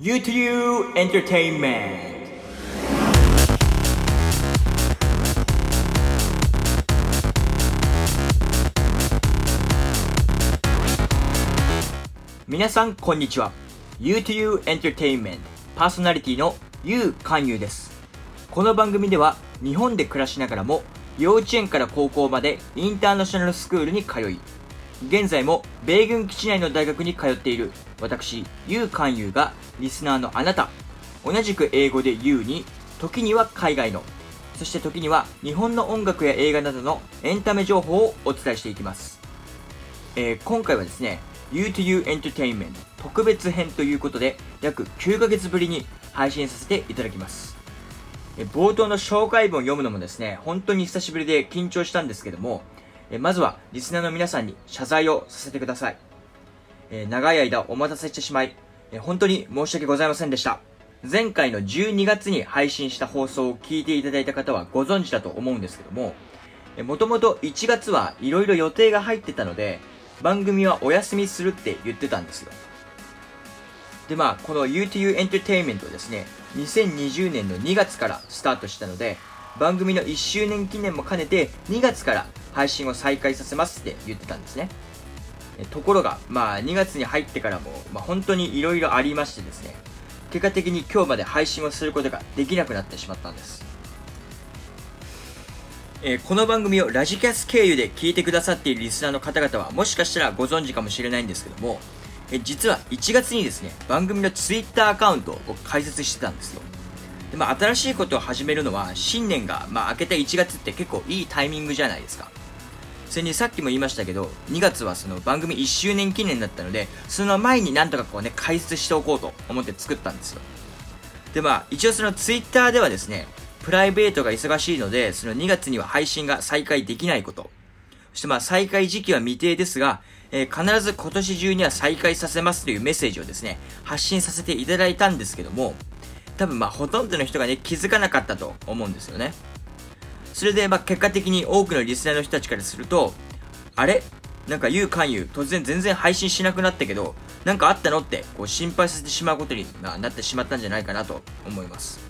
U2U Entertainment. 皆さんこんにちは。U2U Entertainment パーソナリティの YOU 勧誘です。この番組では日本で暮らしながらも幼稚園から高校までインターナショナルスクールに通い現在も米軍基地内の大学に通っている私 U 勧誘がリスナーのあなた同じく英語で U に時には海外のそして時には日本の音楽や映画などのエンタメ情報をお伝えしていきます、えー今回はですね U2U Entertainment 特別編ということで約9ヶ月ぶりに配信させていただきますえ冒頭の紹介文を読むのもですね、本当に久しぶりで緊張したんですけども、えまずはリスナーの皆さんに謝罪をさせてください。え長い間お待たせしてしまい、え本当に申し訳ございませんでした。前回の12月に配信した放送を聞いていただいた方はご存知だと思うんですけども、もともと1月はいろいろ予定が入ってたので、番組はお休みするって言ってたんですよ。でまあ、この U2U エンターテインメントをですね、2020年の2月からスタートしたので、番組の1周年記念も兼ねて2月から配信を再開させますって言ってたんですね。ところが、まあ2月に入ってからも、まあ、本当に色々ありましてですね、結果的に今日まで配信をすることができなくなってしまったんです。えーこの番組をラジキャス経由で聞いてくださっているリスナーの方々はもしかしたらご存知かもしれないんですけども、えー実は1月にですね、番組の Twitter アカウントを開設してたんですよ。でまあ、新しいことを始めるのは新年が、まあ、明けた1月って結構いいタイミングじゃないですか。それにさっきも言いましたけど、2月はその番組1周年記念だったので、その前になんとかこうね、開設しておこうと思って作ったんですよ。で、まあ、一応その Twitter ではですね、プライベートが忙しいので、その2月には配信が再開できないこと。そしてまあ、再開時期は未定ですが、えー必ず今年中には再開させますというメッセージをですね、発信させていただいたんですけども、多分まあ、ほとんどの人がね、気づかなかったと思うんですよね。それで、まあ、結果的に多くのリスナーの人たちからすると、あれ？なんか言う勧誘、突然全然配信しなくなったけど、なんかあったの？って、こう心配させてしまうことになってしまったんじゃないかなと思います。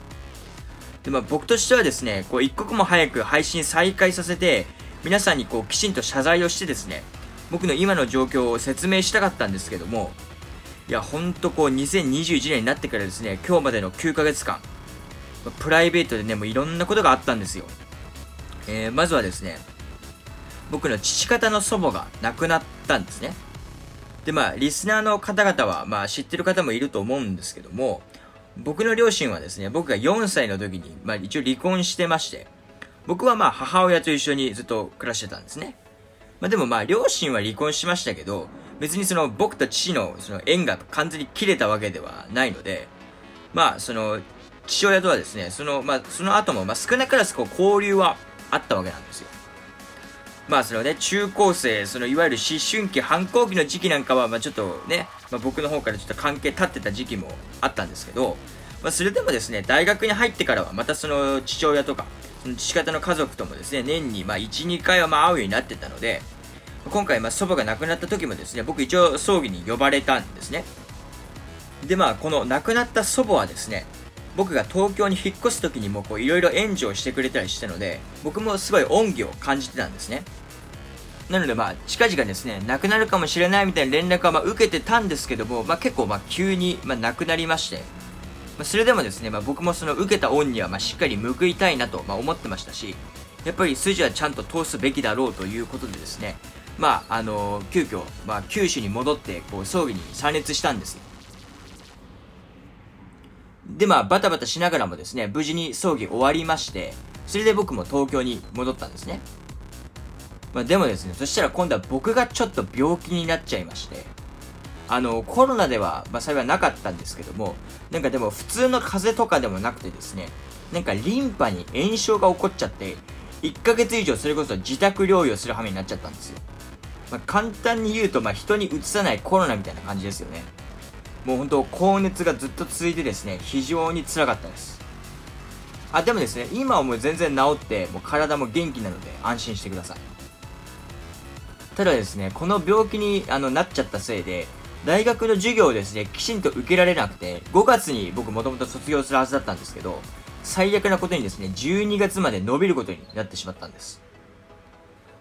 で、まあ僕としてはですね、こう一刻も早く配信再開させて、皆さんにこうきちんと謝罪をしてですね、僕の今の状況を説明したかったんですけども、いや、ほんとこう2021年になってからですね、今日までの9ヶ月間、プライベートでね、もういろんなことがあったんですよ。えーまずはですね、僕の父方の祖母が亡くなったんですね。で、まあ、リスナーの方々は、まあ、知ってる方もいると思うんですけども、僕の両親はですね、僕が4歳の時に、まあ、一応離婚してまして、僕はまあ、母親と一緒にずっと暮らしてたんですね。まあ、でもまあ、両親は離婚しましたけど、別にその、僕と父のその縁が完全に切れたわけではないので、まあ、その、父親とはですね、その、まあ、その後も、まあ、少なからずこう、交流はあったわけなんですよ。まあそのね、中高生、そのいわゆる思春期、反抗期の時期なんかは、まあちょっとね、まあ、僕の方からちょっと関係立ってた時期もあったんですけど、まあそれでもですね、大学に入ってからはまたその父親とか、その父方の家族ともですね、年にまあ1、2回はまあ会うようになってたので、今回まあ祖母が亡くなった時もですね、僕一応葬儀に呼ばれたんですね。でまあこの亡くなった祖母はですね、僕が東京に引っ越す時にもこういろいろ援助をしてくれたりしたので、僕もすごい恩義を感じてたんですね。なのでまあ近々ですね、亡くなるかもしれないみたいな連絡はまあ受けてたんですけども、まあ結構まあ急にまあ亡くなりまして、まあ、それでもですね、まあ僕もその受けた恩にはまあしっかり報いたいなとまあ思ってましたし、やっぱり筋はちゃんと通すべきだろうということでですね、まああの急遽、まあ九州に戻ってこう葬儀に参列したんです。でまあバタバタしながらもですね、無事に葬儀終わりまして、それで僕も東京に戻ったんですね。まあでもですね、そしたら今度は僕がちょっと病気になっちゃいまして、あの、コロナでは、まあ幸いなかったんですけども、なんかでも普通の風邪とかでもなくてですね、なんかリンパに炎症が起こっちゃって、1ヶ月以上それこそ自宅療養する羽目になっちゃったんですよ。まあ簡単に言うと、まあ人にうつさないコロナみたいな感じですよね。もう本当高熱がずっと続いてですね、非常に辛かったです。あ、でもですね、今はもう全然治って、もう体も元気なので安心してください。ただですね、この病気にあのなっちゃったせいで、大学の授業をですね、きちんと受けられなくて、5月に僕もともと卒業するはずだったんですけど、最悪なことにですね、12月まで伸びることになってしまったんです。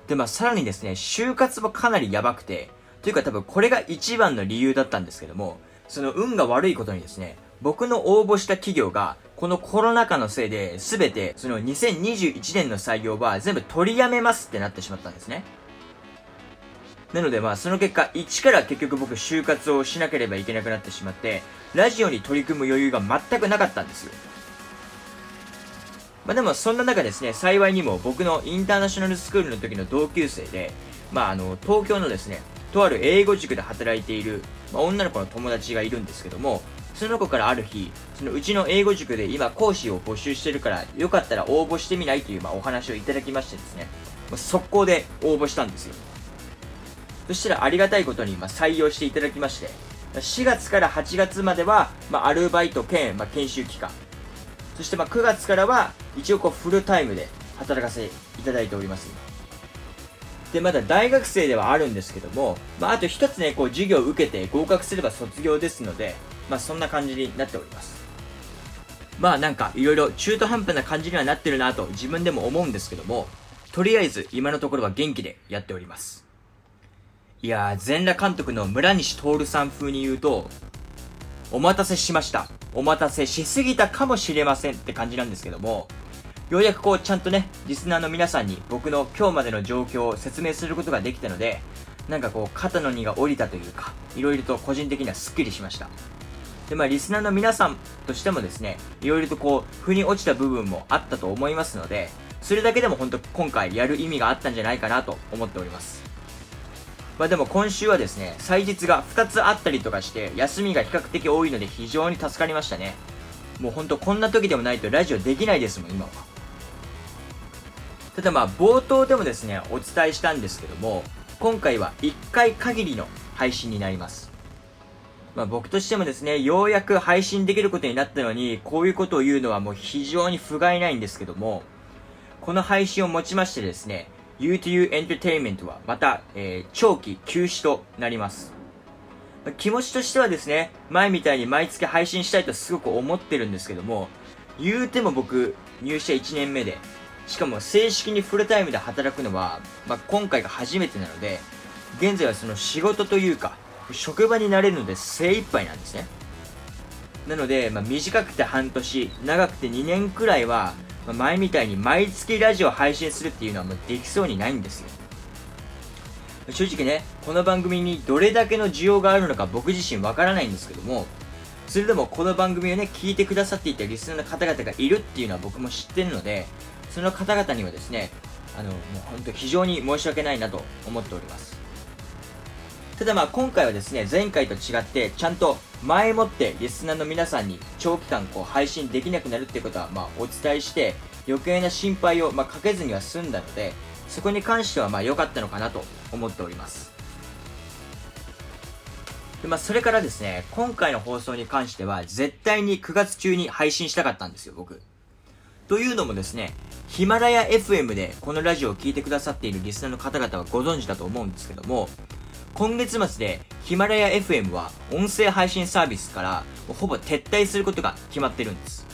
で、まあ、さらにですね、就活もかなりやばくて、というか多分これが一番の理由だったんですけども、その運が悪いことにですね、僕の応募した企業が、このコロナ禍のせいで、すべて、その2021年の採用は全部取りやめますってなってしまったんですね。なのでまあその結果、一から結局僕就活をしなければいけなくなってしまって、ラジオに取り組む余裕が全くなかったんですよ。まあでもそんな中ですね、幸いにも僕のインターナショナルスクールの時の同級生で、まああの、東京のですね、とある英語塾で働いている、まあ、女の子の友達がいるんですけども、その子からある日、そのうちの英語塾で今講師を募集してるから、よかったら応募してみないという、まあ、お話をいただきましてですね、まあ、速攻で応募したんですよ。そしたらありがたいことに、まあ、採用していただきまして、4月から8月までは、まあ、アルバイト兼、まあ、研修期間。そしてまあ9月からは一応こうフルタイムで働かせていただいております。で、まだ大学生ではあるんですけども、まあ、あと一つね、こう授業を受けて合格すれば卒業ですので、まあ、そんな感じになっております。まあなんかいろいろ中途半端な感じにはなってるなと自分でも思うんですけども、とりあえず今のところは元気でやっております。いやー、全裸監督の村西徹さん風に言うと、お待たせしました。お待たせしすぎたかもしれませんって感じなんですけども、ようやくこうちゃんとね、リスナーの皆さんに僕の今日までの状況を説明することができたので、なんかこう肩の荷が下りたというか、いろいろと個人的にはスッキリしました。で、まあリスナーの皆さんとしてもですね、いろいろとこう、腑に落ちた部分もあったと思いますので、それだけでも本当今回やる意味があったんじゃないかなと思っております。まあでも今週はですね、祭日が2つあったりとかして、休みが比較的多いので非常に助かりましたね。もうほんとこんな時でもないとラジオできないですもん、今は。ただまあ冒頭でもですね、お伝えしたんですけども、今回は1回限りの配信になります。まあ僕としてもですね、ようやく配信できることになったのに、こういうことを言うのはもう非常に不甲斐ないんですけども、この配信をもちましてですね、U2U エンターテインメントはまた、えー、長期休止となります。気持ちとしてはですね、前みたいに毎月配信したいとすごく思ってるんですけども、言うても僕、入社1年目で、しかも正式にフルタイムで働くのは、まあ、今回が初めてなので、現在はその仕事というか、職場になれるので精一杯なんですね。なので、まあ、短くて半年、長くて2年くらいは、まあ、前みたいに毎月ラジオ配信するっていうのはもうできそうにないんですよ。正直ね、この番組にどれだけの需要があるのか僕自身わからないんですけども、それでもこの番組をね、聞いてくださっていたリスナーの方々がいるっていうのは僕も知ってるので、その方々にはですね、あの、もう本当非常に申し訳ないなと思っております。ただまあ今回はですね、前回と違ってちゃんと前もってリスナーの皆さんに長期間こう配信できなくなるっていうことはまあお伝えして余計な心配をまあかけずには済んだのでそこに関してはまあ良かったのかなと思っております。でまあ、それからですね、今回の放送に関しては絶対に9月中に配信したかったんですよ、僕。というのもですね、ヒマラヤ FM でこのラジオを聴いてくださっているリスナーの方々はご存知だと思うんですけども、今月末でヒマラヤ FM は音声配信サービスからほぼ撤退することが決まってるんです。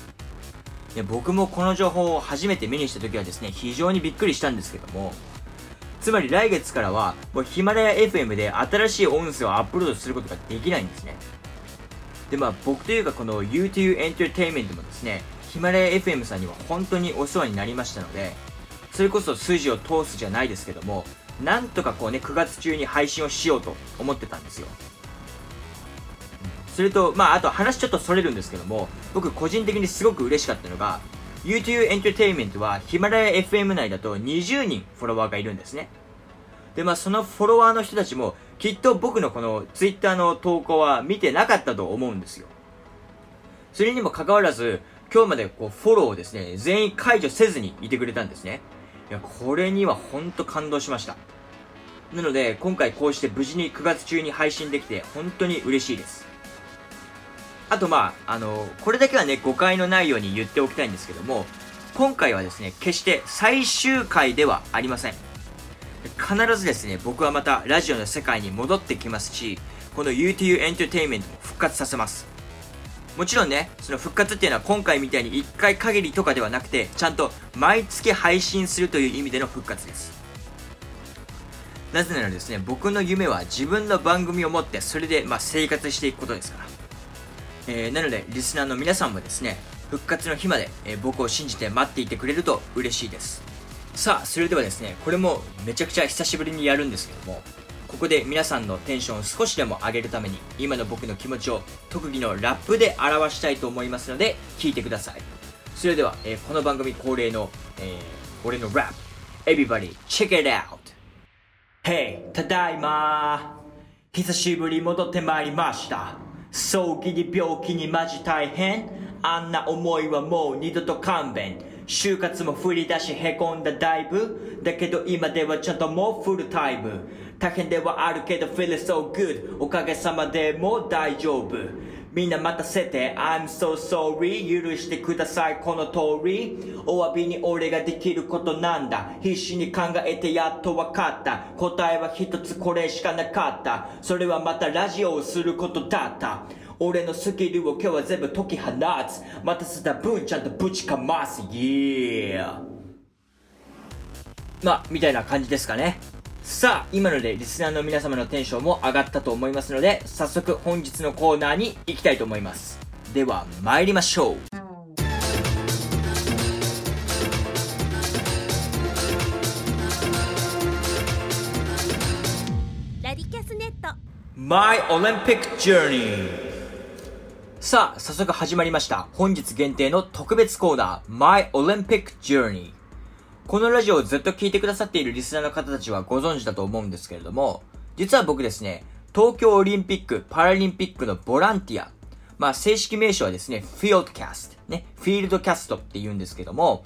で僕もこの情報を初めて目にした時はですね、非常にびっくりしたんですけども、つまり来月からはもうヒマラヤ FM で新しい音声をアップロードすることができないんですね。でまあ僕というかこの YouTube エンターテインメントもですね、ヒマラヤ FM さんには本当にお世話になりましたので、それこそ筋を通すじゃないですけども、なんとかこうね、9月中に配信をしようと思ってたんですよ。それと、まあ、あと話ちょっとそれるんですけども、僕個人的にすごく嬉しかったのが、YouTube エンターテインメントはヒマラヤ FM 内だと20人フォロワーがいるんですね。で、まあ、そのフォロワーの人たちも、きっと僕のこの Twitter の投稿は見てなかったと思うんですよ。それにもかかわらず、今日までこうフォローをですね、全員解除せずにいてくれたんですね。いや、これにはほんと感動しました。なので、今回こうして無事に9月中に配信できて、本当に嬉しいです。あとまあ、あの、これだけはね、誤解のないように言っておきたいんですけども、今回はですね、決して最終回ではありません。必ずですね、僕はまたラジオの世界に戻ってきますし、この UTU エンターテインメントを復活させます。もちろんね、その復活っていうのは今回みたいに1回限りとかではなくて、ちゃんと毎月配信するという意味での復活です。なぜならですね、僕の夢は自分の番組を持って、それでま生活していくことですから。えー、なので、リスナーの皆さんもですね、復活の日まで、えー、僕を信じて待っていてくれると嬉しいです。さあ、それではですね、これもめちゃくちゃ久しぶりにやるんですけども、ここで皆さんのテンションを少しでも上げるために、今の僕の気持ちを特技のラップで表したいと思いますので、聞いてください。それでは、えー、この番組恒例の、えー、俺のラップ、Everybody check it out! Hey! ただいま久しぶり戻ってまいりました。早期に病気にマジ大変あんな思いはもう二度と勘弁。就活も振り出しへこんだだいぶ。だけど今ではちゃんともうフルタイム。大変ではあるけど feel so good おかげさまでもう大丈夫。みんな待たせて。I'm so sorry 許してください。この通り。お詫びに俺ができることなんだ。必死に考えてやっと分かった。答えは一つこれしかなかった。それはまたラジオをすることだった。俺のスキルを今日は全部解き放つ。待たせた分ちゃんとぶちかます。Yeah まあみたいな感じですかね。さあ、今のでリスナーの皆様のテンションも上がったと思いますので、早速本日のコーナーに行きたいと思います。では、参りましょう。ラディキャスネット My Olympic Journey さあ、早速始まりました。本日限定の特別コーナー My Olympic Journey このラジオをずっと聞いてくださっているリスナーの方たちはご存知だと思うんですけれども、実は僕ですね、東京オリンピック、パラリンピックのボランティア、まあ正式名称はですね、フィールドキャスト、ね、フィールドキャストって言うんですけども、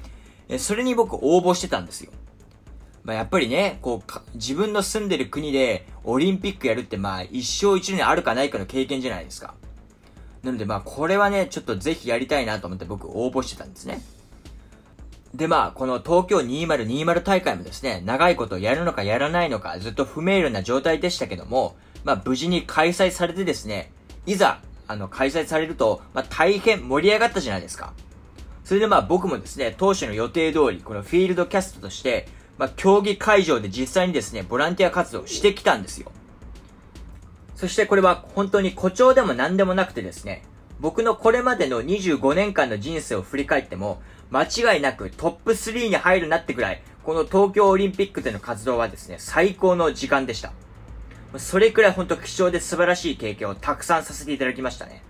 それに僕応募してたんですよ。まあやっぱりね、こう、自分の住んでる国でオリンピックやるってまあ一生一年あるかないかの経験じゃないですか。なのでまあこれはね、ちょっとぜひやりたいなと思って僕応募してたんですね。で、まあ、この東京2020大会もですね、長いことやるのかやらないのか、ずっと不明瞭な状態でしたけども、まあ、無事に開催されてですね、いざ、あの、開催されると、まあ、大変盛り上がったじゃないですか。それでまあ、僕もですね、当初の予定通り、このフィールドキャストとして、まあ、競技会場で実際にですね、ボランティア活動してきたんですよ。そしてこれは本当に誇張でも何でもなくてですね、僕のこれまでの25年間の人生を振り返っても、間違いなくトップ3に入るなってくらい、この東京オリンピックでの活動はですね、最高の時間でした。それくらい本当貴重で素晴らしい経験をたくさんさせていただきましたね。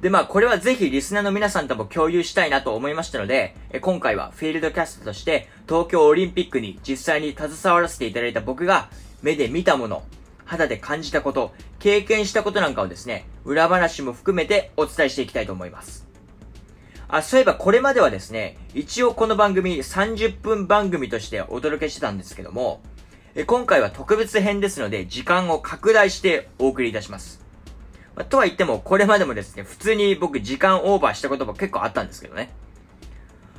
で、まあ、これはぜひリスナーの皆さんとも共有したいなと思いましたので、今回はフィールドキャストとして東京オリンピックに実際に携わらせていただいた僕が目で見たもの、肌で感じたこと、経験したことなんかをですね、裏話も含めてお伝えしていきたいと思います。あ、そういえばこれまではですね、一応この番組30分番組としてお届けしてたんですけども、え今回は特別編ですので、時間を拡大してお送りいたします。まあ、とは言っても、これまでもですね、普通に僕時間オーバーしたことも結構あったんですけどね。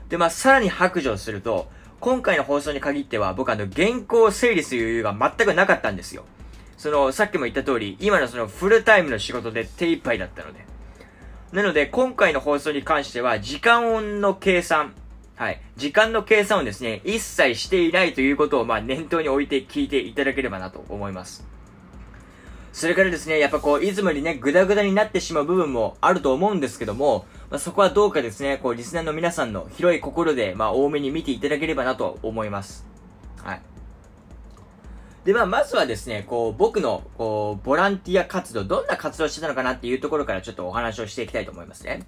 で、まあ、さらに白状すると、今回の放送に限っては、僕あの、原稿を整理する余裕が全くなかったんですよ。その、さっきも言った通り、今のそのフルタイムの仕事で手一杯だったので。なので、今回の放送に関しては、時間音の計算、はい。時間の計算をですね、一切していないということを、まあ、念頭に置いて聞いていただければなと思います。それからですね、やっぱこう、いつもよりね、グダグダになってしまう部分もあると思うんですけども、まあ、そこはどうかですね、こう、リスナーの皆さんの広い心で、まあ、多めに見ていただければなと思います。はい。で、まあ、まずはですね、こう、僕の、こう、ボランティア活動、どんな活動してたのかなっていうところからちょっとお話をしていきたいと思いますね。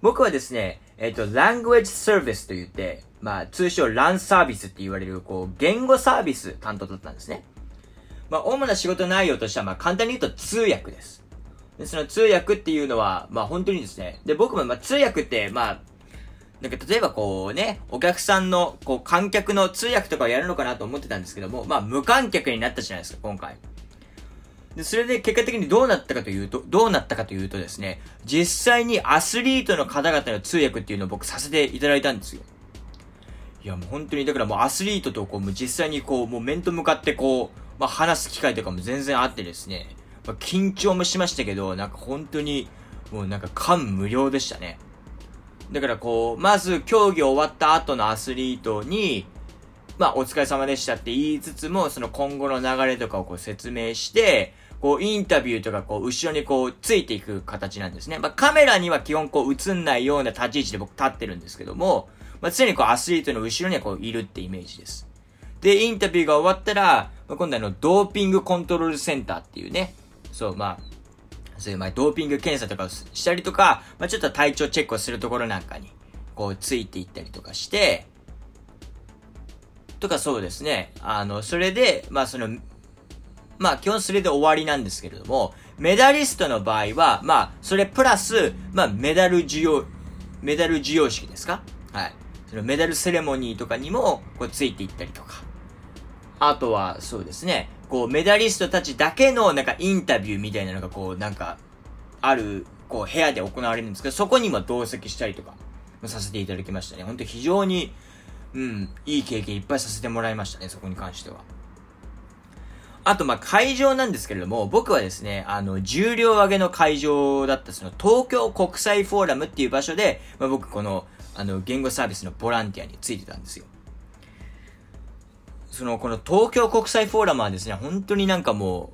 僕はですね、えっ、ー、と、language service と言って、まあ、通称 LAN サービスって言われる、こう、言語サービス担当だったんですね。まあ、主な仕事内容としては、まあ、簡単に言うと通訳です。で、その通訳っていうのは、まあ、本当にですね、で、僕も、まあ、通訳って、まあ、なんか例えばこうね、お客さんの、こう観客の通訳とかをやるのかなと思ってたんですけども、まあ無観客になったじゃないですか、今回。で、それで結果的にどうなったかというと、どうなったかというとですね、実際にアスリートの方々の通訳っていうのを僕させていただいたんですよ。いやもう本当に、だからもうアスリートとこう、もう実際にこう、もう面と向かってこう、まあ話す機会とかも全然あってですね、まあ、緊張もしましたけど、なんか本当に、もうなんか感無量でしたね。だからこう、まず競技終わった後のアスリートに、まあ、お疲れ様でしたって言いつつも、その今後の流れとかをこう説明して、こう、インタビューとかこう、後ろにこう、ついていく形なんですね。まあ、カメラには基本こう、映んないような立ち位置で僕立ってるんですけども、まあ、常にこう、アスリートの後ろにはこう、いるってイメージです。で、インタビューが終わったら、まあ、今度あの、ドーピングコントロールセンターっていうね、そう、まあ、そういう、まあ、ドーピング検査とかをしたりとか、まあ、ちょっと体調チェックをするところなんかに、こう、ついていったりとかして、とかそうですね。あの、それで、まあその、まあ基本それで終わりなんですけれども、メダリストの場合は、まあそれプラス、まあメダル授与、メダル授与式ですか？はい。そのメダルセレモニーとかにも、こうついていったりとか。あとは、そうですね。こう、メダリストたちだけの、なんか、インタビューみたいなのが、こう、なんか、ある、こう、部屋で行われるんですけど、そこにも同席したりとか、させていただきましたね。本当非常に、うん、いい経験いっぱいさせてもらいましたね、そこに関しては。あと、ま、会場なんですけれども、僕はですね、あの、重量上げの会場だった、その、東京国際フォーラムっていう場所で、まあ、僕、この、あの、言語サービスのボランティアについてたんですよ。その、この東京国際フォーラムはですね、本当になんかも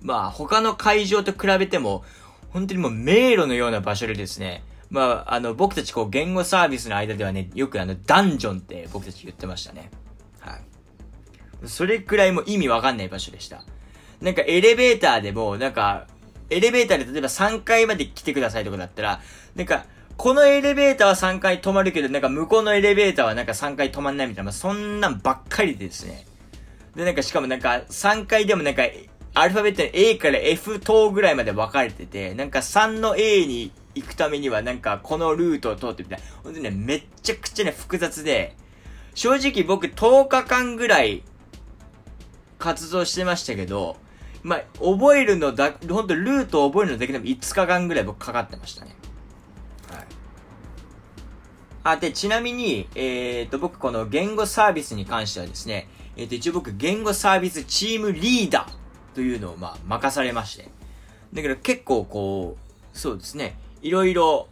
う、まあ、他の会場と比べても、本当にもう迷路のような場所でですね、まあ、あの、僕たちこう、言語サービスの間ではね、よくあの、ダンジョンって僕たち言ってましたね。はい。それくらいも意味わかんない場所でした。なんかエレベーターでも、なんか、エレベーターで例えば3階まで来てくださいとかだったら、なんか、このエレベーターは3階止まるけど、なんか向こうのエレベーターはなんか3階止まんないみたいな、そんなんばっかりでですね。で、なんかしかもなんか3階でもなんか、アルファベットの A から F 等ぐらいまで分かれてて、なんか3の A に行くためにはなんかこのルートを通ってみたいな。ほんとね、めっちゃくちゃね、複雑で、正直僕10日間ぐらい活動してましたけど、まあ、覚えるのだ、ほんとルートを覚えるのだけでも5日間ぐらい僕かかってましたね。あ、で、ちなみに、えっ、と、僕この言語サービスに関してはですね、えっ、と、一応僕言語サービスチームリーダーというのをまあ、任されまして。だから結構こう、そうですね、いろいろ、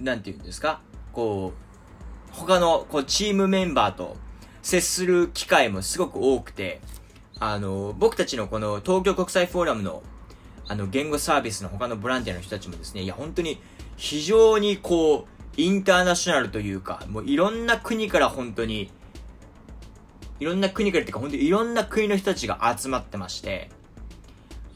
なんて言うんですかこう、他の、こう、チームメンバーと接する機会もすごく多くて、あの、僕たちのこの東京国際フォーラムの、あの、言語サービスの他のボランティアの人たちもですね、いや、本当に、非常にこう、インターナショナルというか、もういろんな国から本当に、いろんな国からっていうか、本当にいろんな国の人たちが集まってまして、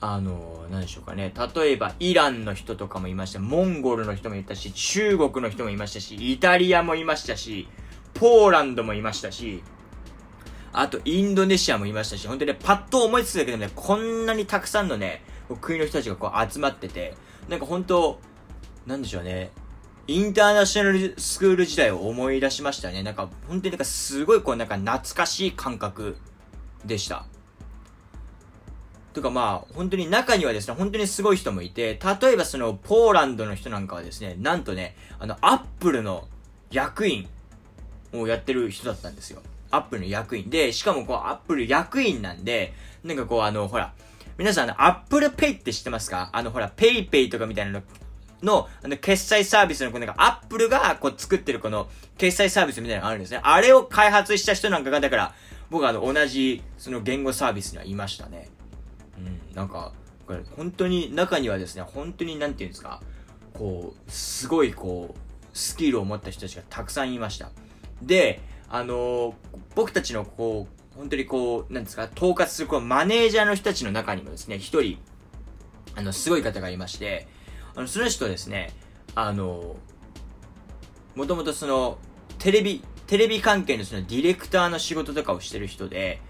あの、何でしょうかね。例えば、イランの人とかもいました。モンゴルの人もいたし、中国の人もいましたし、イタリアもいましたし、ポーランドもいましたし、あと、インドネシアもいましたし、本当にね、パッと思いつくだけでもね、こんなにたくさんのね、国の人たちがこう集まってて、なんか本当、なんでしょうね。インターナショナルスクール時代を思い出しましたね。なんか、本当になんかすごいこう、なんか懐かしい感覚でした。とかまあ、本当に中にはですね、本当にすごい人もいて、例えばその、ポーランドの人なんかはですね、なんとね、あの、アップルの役員をやってる人だったんですよ。アップルの役員で、しかもこう、アップル役員なんで、なんかこう、あの、ほら、皆さん、あの、 Apple Pay って知ってますか？あの、ほら、 PayPay とかみたいなの、の、あの、決済サービスの、このなんか、 Appleが、こう、作ってるこの、決済サービスみたいなのがあるんですね。あれを開発した人なんかが、だから、僕はあの、同じ、その言語サービスにはいましたね。うん、なんか、これ本当に中にはですね、本当になんていうんですか、こう、すごいこう、スキルを持った人たちがたくさんいました。で、あのー、僕たちのこう、本当にこう、なんですか、統括するこうマネージャーの人たちの中にもですね、一人、あの、すごい方がいまして、あの、その人ですね、あの、もともとその、テレビ、テレビ関係のそのディレクターの仕事とかをしてる人で、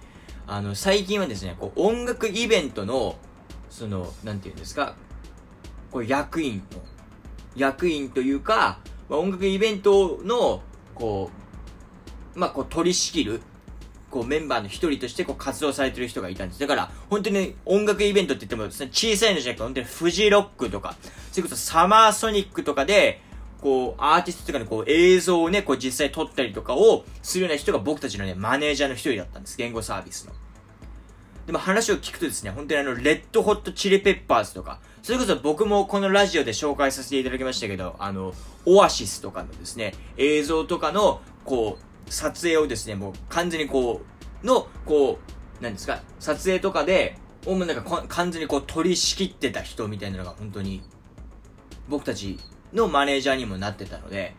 あの、最近はですね、こう、音楽イベントの、その、なんて言うんですか、こう、役員の、役員というか、まあ、音楽イベントの、こう、まあ、こう、取り仕切る、こう、メンバーの一人として、こう、活動されてる人がいたんです。だから、本当に音楽イベントって言ってもですね、小さいのじゃなくて、本当にフジロックとか、それこそサマーソニックとかで、こう、アーティストとかのこう映像をね、こう実際撮ったりとかをするような人が僕たちのね、マネージャーの一人だったんです。言語サービスの。でも話を聞くとですね、本当にあの、レッドホットチリペッパーズとか、それこそ僕もこのラジオで紹介させていただきましたけど、あの、オアシスとかのですね、映像とかの、こう、撮影をですね、もう完全にこう、の、こう、何ですか、撮影とかで、おもなんか完全にこう取り仕切ってた人みたいなのが本当に、僕たちのマネージャーにもなってたので、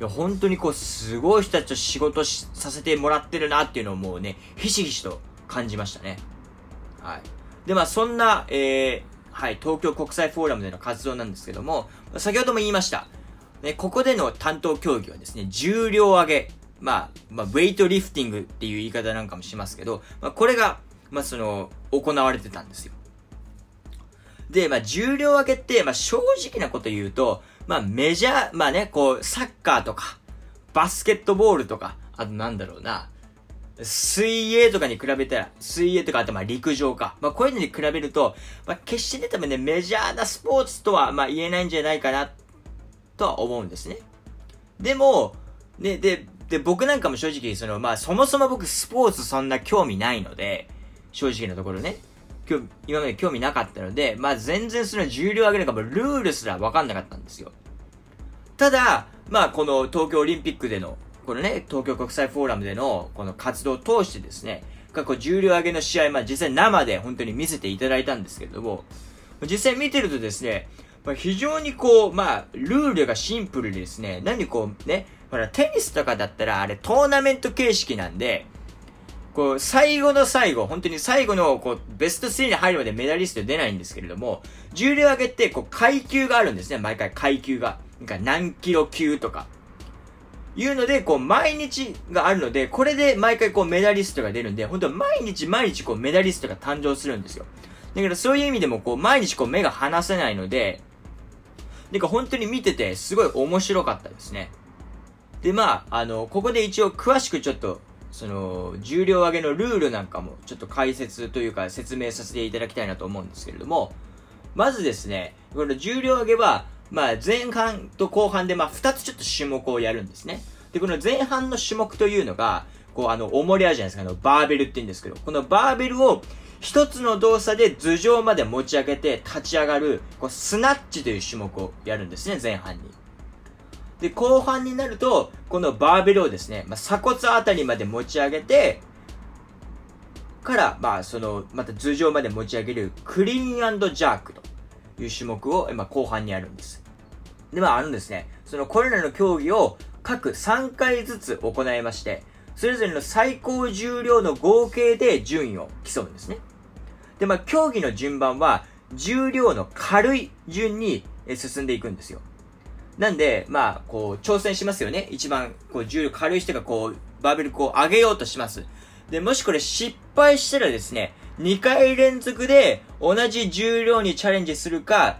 いや、本当にこう、すごい人たちと仕事させてもらってるなっていうのをもうね、ひしひしと感じましたね。はい。で、まあ、そんな、えー、はい、東京国際フォーラムでの活動なんですけども、先ほども言いました。ね、ここでの担当競技はですね、重量上げ。まあ、まあ、ウェイトリフティングっていう言い方なんかもしますけど、まあ、これが、まあ、その、行われてたんですよ。で、まあ、重量上げって、まあ、正直なこと言うと、まあ、メジャー、まあね、こう、サッカーとか、バスケットボールとか、あとなんだろうな、水泳とかに比べたら、水泳とかあとまあ陸上か。まあこういうのに比べると、まあ決してね多分ね、メジャーなスポーツとはまあ言えないんじゃないかな、とは思うんですね。でも、ね、で、で、僕なんかも正直、その、まあそもそも僕スポーツそんな興味ないので、正直なところね。今日、今まで興味なかったので、まあ全然その重量上げるかもルールすらわかんなかったんですよ。ただ、まあこの東京オリンピックでのこのね、東京国際フォーラムでのこの活動を通してですね、過去重量上げの試合、まあ実際生で本当に見せていただいたんですけども、実際見てるとですね、まあ、非常にこう、まあ、ルールがシンプルでですね、何こうね、ほら、テニスとかだったらあれトーナメント形式なんで、こう、最後の最後、本当に最後の、こう、ベスト3に入るまでメダリスト出ないんですけれども、重量上げって、こう、階級があるんですね、毎回階級が。なんか何キロ級とか。いうので、こう、毎日があるので、これで毎回こうメダリストが出るんで、本当は毎日毎日こうメダリストが誕生するんですよ。だからそういう意味でもこう、毎日こう目が離せないので、なんか本当に見ててすごい面白かったですね。で、まあ、あの、ここで一応詳しくちょっと、その、重量上げのルールなんかもちょっと解説というか説明させていただきたいなと思うんですけれども、まずですね、この重量上げは、まあ、前半と後半で、まあ、二つちょっと種目をやるんですね。で、この前半の種目というのが、こう、あの、重りあるじゃないですか、あの、バーベルって言うんですけど、このバーベルを一つの動作で頭上まで持ち上げて立ち上がる、こう、スナッチという種目をやるんですね、前半に。で、後半になると、このバーベルをですね、まあ、鎖骨あたりまで持ち上げて、から、まあ、その、また頭上まで持ち上げる、クリーンジャークという種目を、まあ、後半にやるんです。で、まあ、あのですね、そのこれらの競技を各3回ずつ行いまして、それぞれの最高重量の合計で順位を競うんですね。で、まあ、競技の順番は、重量の軽い順に進んでいくんですよ。なんで、まあ、こう、挑戦しますよね。一番、こう、重量軽い人がこう、バーベルこう、上げようとします。で、もしこれ失敗したらですね、2回連続で同じ重量にチャレンジするか、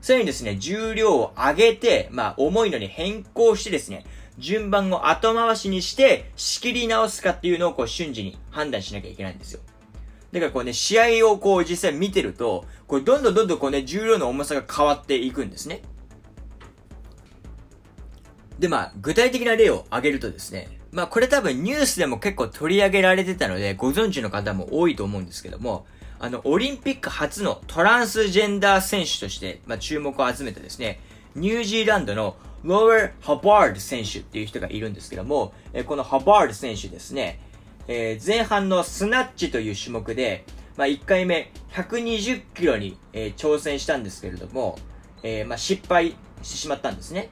さらにですね、重量を上げて、まあ、重いのに変更してですね、順番を後回しにして仕切り直すかっていうのをこう瞬時に判断しなきゃいけないんですよ。だからこうね、試合をこう実際見てると、これどんどんどんどんこうね、重量の重さが変わっていくんですね。で、まあ、具体的な例を挙げるとですね、まあこれ多分ニュースでも結構取り上げられてたので、ご存知の方も多いと思うんですけども、あの、オリンピック初のトランスジェンダー選手として、まあ、注目を集めたですね、ニュージーランドのローー・ハバード選手っていう人がいるんですけども、えこのハバード選手ですね、えー、前半のスナッチという種目で、まあ、1回目120キロに、えー、挑戦したんですけれども、えー、まあ、失敗してしまったんですね。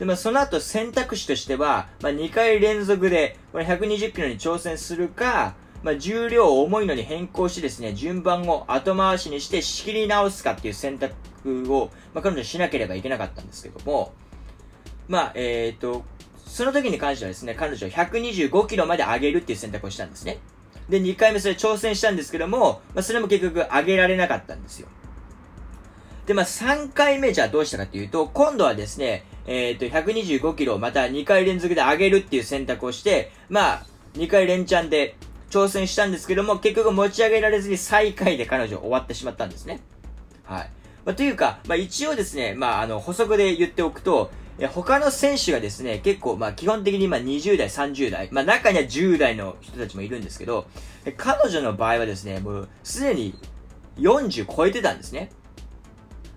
で、まあ、その後選択肢としては、まあ、2回連続で、これ120キロに挑戦するか、まあ、重量を重いのに変更してですね、順番を後回しにして仕切り直すかっていう選択を、まあ、彼女しなければいけなかったんですけども、まあ、えっ、ー、と、その時に関してはですね、彼女125キロまで上げるっていう選択をしたんですね。で、2回目それ挑戦したんですけども、まあ、それも結局上げられなかったんですよ。で、まあ、3回目じゃあどうしたかっていうと、今度はですね、えっ、ー、と、125キロまた2回連続で上げるっていう選択をして、まあ、2回連チャンで挑戦したんですけども、結局持ち上げられずに最下位で彼女終わってしまったんですね。はい。まあ、というか、まあ、一応ですね、まあ、あの、補足で言っておくと、え他の選手がですね、結構、まあ基本的にまあ20代、30代、まあ中には10代の人たちもいるんですけど、彼女の場合はですね、もうすでに40超えてたんですね。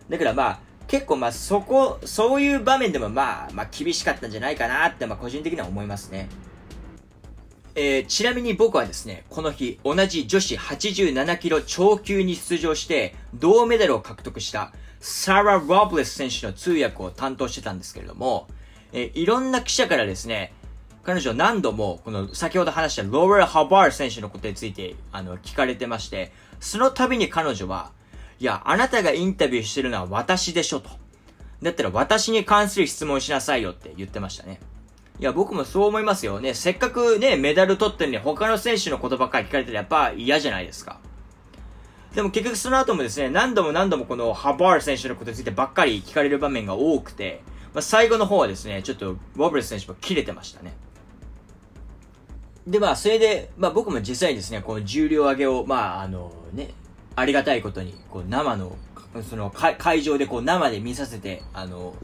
だからまあ、結構まあそこ、そういう場面でもまあ、まあ厳しかったんじゃないかなってまあ個人的には思いますね。えー、ちなみに僕はですね、この日、同じ女子87キロ超級に出場して、銅メダルを獲得したサラ・ロブレス選手の通訳を担当してたんですけれども、えー、いろんな記者からですね、彼女何度も、この先ほど話したローラ・ハバー選手のことについて、あの、聞かれてまして、その度に彼女は、いや、あなたがインタビューしてるのは私でしょと。だったら私に関する質問しなさいよって言ってましたね。いや、僕もそう思いますよね。せっかくね、メダル取ってるのに他の選手のことばっかり聞かれてたらやっぱ嫌じゃないですか。でも結局その後もですね、何度も何度もこのハバール選手のことについてばっかり聞かれる場面が多くて、まあ、最後の方はですね、ちょっとロブレス選手も切れてましたね。で、まあ、それで、まあ僕も実際にですね、この重量上げを、まあ、あのね、ありがたいことに、こう生の、その会場でこう生で見させて、あの、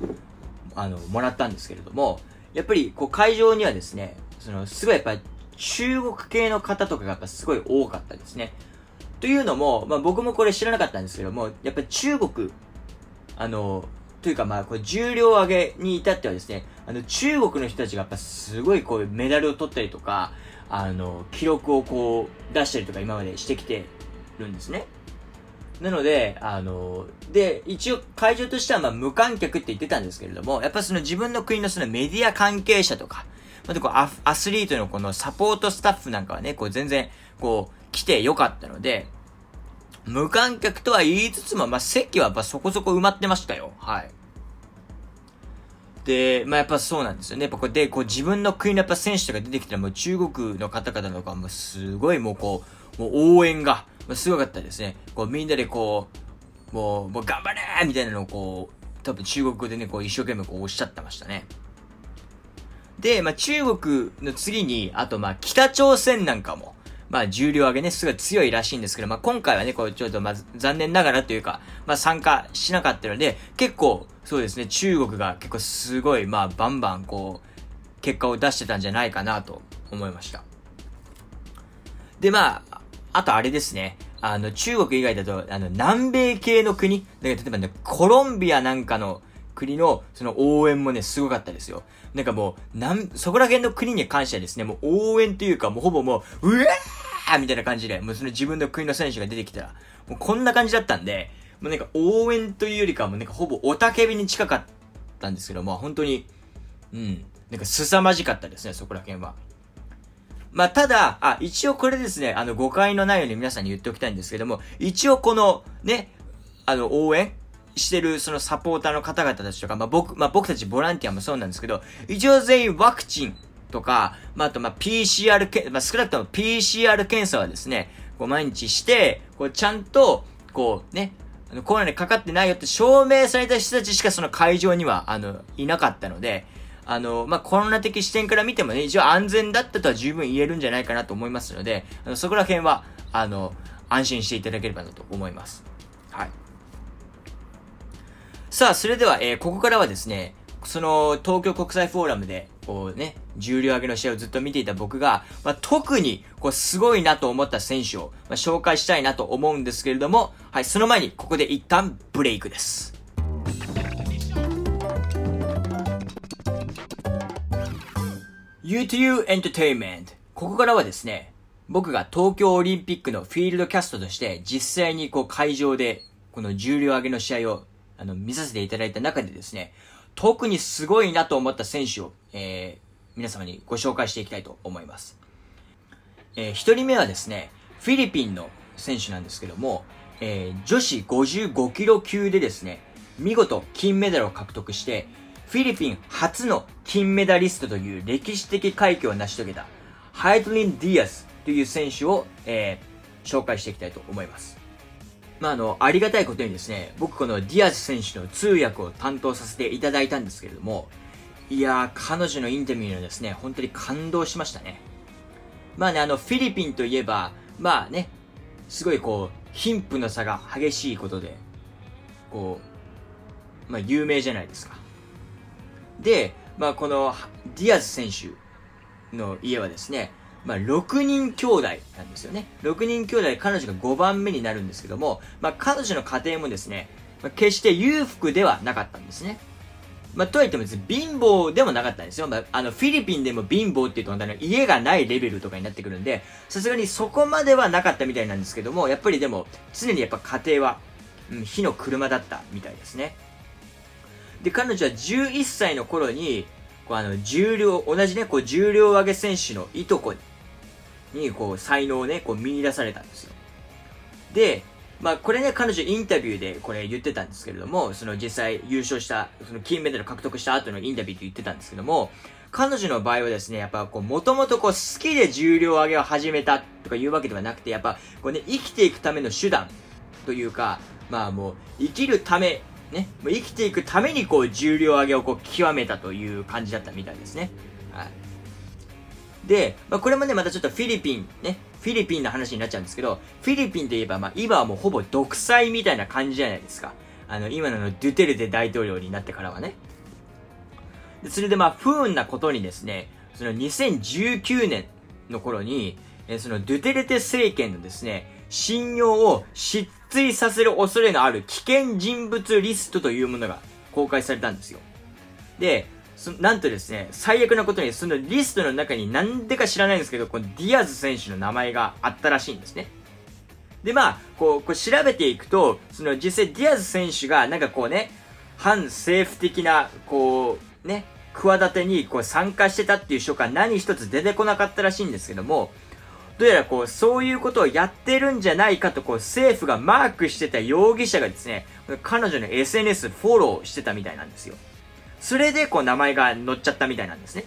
あの、もらったんですけれども、やっぱりこう会場にはですね、その、すごいやっぱり中国系の方とかがやっぱすごい多かったですね。というのも、まあ僕もこれ知らなかったんですけども、やっぱり中国、あの、というかまあこれ重量上げに至ってはですね、あの中国の人たちがやっぱすごいこうメダルを取ったりとか、あの、記録をこう出したりとか今までしてきてるんですね。なので、あの、で、一応会場としてはまあ無観客って言ってたんですけれども、やっぱその自分の国のそのメディア関係者とか、またこうアアスリートのこのサポートスタッフなんかはね、こう全然こう来てよかったので、無観客とは言いつつも、まあ、席はやっぱそこそこ埋まってましたよ。はい。で、まあ、やっぱそうなんですよね。やっぱこうで、こう自分の国のやっぱ選手とか出てきたらもう中国の方々とかもすごいもうこう、もう応援が、すごかったですね。こうみんなでこう、もう、もう頑張れみたいなのをこう、多分中国でね、こう一生懸命こうおっしゃってましたね。で、まあ中国の次に、あとまあ北朝鮮なんかも、まあ、重量上げね、すごい強いらしいんですけど、まあ、今回はね、こう、ちょっと、まず、残念ながらというか、まあ、参加しなかったので、結構、そうですね、中国が結構すごい、まあ、バンバン、こう、結果を出してたんじゃないかなと思いました。で、まあ、あとあれですね。あの、中国以外だと、あの、南米系の国、だから例えばね、コロンビアなんかの国の、その応援もね、すごかったですよ。なんかもう、なん、そこら辺の国に関してはですね、もう応援というか、もうほぼもう、うえーみたいな感じで、もうその自分の国の選手が出てきたら、もうこんな感じだったんで、もうなんか応援というよりかはもうなんかほぼおたけびに近かったんですけども、本当に、うん、なんか凄まじかったですね、そこら辺は。まあ、ただ、あ、一応これですね、あの、誤解のないように皆さんに言っておきたいんですけども、一応この、ね、あの、応援してる、そのサポーターの方々たちとか、まあ、僕、まあ、僕たちボランティアもそうなんですけど、一応全員ワクチンとか、まあ、あと、ま、PCR 検、まあ、少なくとも PCR 検査はですね、こう、毎日して、こう、ちゃんと、こう、ね、あの、コロナにかかってないよって証明された人たちしかその会場には、あの、いなかったので、あの、まあ、コロナ的視点から見てもね、一応安全だったとは十分言えるんじゃないかなと思いますので、あのそこら辺は、あの、安心していただければなと思います。はい。さあ、それでは、えー、ここからはですね、その、東京国際フォーラムで、こうね、重量上げの試合をずっと見ていた僕が、まあ、特に、こう、すごいなと思った選手を、まあ、紹介したいなと思うんですけれども、はい、その前に、ここで一旦、ブレイクです。U2U Entertainment ここからはですね、僕が東京オリンピックのフィールドキャストとして実際にこう会場でこの重量上げの試合をあの見させていただいた中でですね、特にすごいなと思った選手を、えー、皆様にご紹介していきたいと思います。えー、一人目はですね、フィリピンの選手なんですけども、えー、女子55キロ級でですね、見事金メダルを獲得して、フィリピン初の金メダリストという歴史的快挙を成し遂げた、ハイディリン・ディアスという選手を、えー、紹介していきたいと思います。まあ、あの、ありがたいことにですね、僕このディアス選手の通訳を担当させていただいたんですけれども、いやー、彼女のインタビューのですね、本当に感動しましたね。まあね、あの、フィリピンといえば、まあね、すごいこう、貧富の差が激しいことで、こう、まあ有名じゃないですか。で、まあこのディアズ選手の家はですね、まあ6人兄弟なんですよね。6人兄弟彼女が5番目になるんですけども、まあ彼女の家庭もですね、まあ、決して裕福ではなかったんですね。まあ、とはいってもですね、貧乏でもなかったんですよ。まあ、あの、フィリピンでも貧乏っていうと、あの、家がないレベルとかになってくるんで、さすがにそこまではなかったみたいなんですけども、やっぱりでも、常にやっぱ家庭は、うん、火の車だったみたいですね。で、彼女は11歳の頃に、こうあの、重量、同じね、こう、重量上げ選手のいとこに、こう、才能をね、こう、見出されたんですよ。で、まあ、これね、彼女インタビューでこれ言ってたんですけれども、その実際優勝した、その金メダル獲得した後のインタビューで言ってたんですけども、彼女の場合はですね、やっぱこう、もともとこう、好きで重量上げを始めたとかいうわけではなくて、やっぱ、こうね、生きていくための手段というか、まあもう、生きるため、ね、もう生きていくためにこう、重量上げをこう、極めたという感じだったみたいですね。はい。で、まあ、これもね、またちょっとフィリピン、ね、フィリピンの話になっちゃうんですけど、フィリピンといえば、まあ、今はもうほぼ独裁みたいな感じじゃないですか。あの、今ののドゥテルテ大統領になってからはね。でそれでまあ、不運なことにですね、その2019年の頃に、えそのドゥテルテ政権のですね、信用を失墜させる恐れのある危険人物リストというものが公開されたんですよ。で、なんとですね、最悪なことに、そのリストの中になんでか知らないんですけど、このディアズ選手の名前があったらしいんですね。で、まあ、こう、こう調べていくと、その実際ディアズ選手が、なんかこうね、反政府的な、こう、ね、企てにこう参加してたっていう書が何一つ出てこなかったらしいんですけども、どうやらこう、そういうことをやってるんじゃないかとこう、政府がマークしてた容疑者がですね、彼女の SNS フォローしてたみたいなんですよ。それでこう名前が載っちゃったみたいなんですね。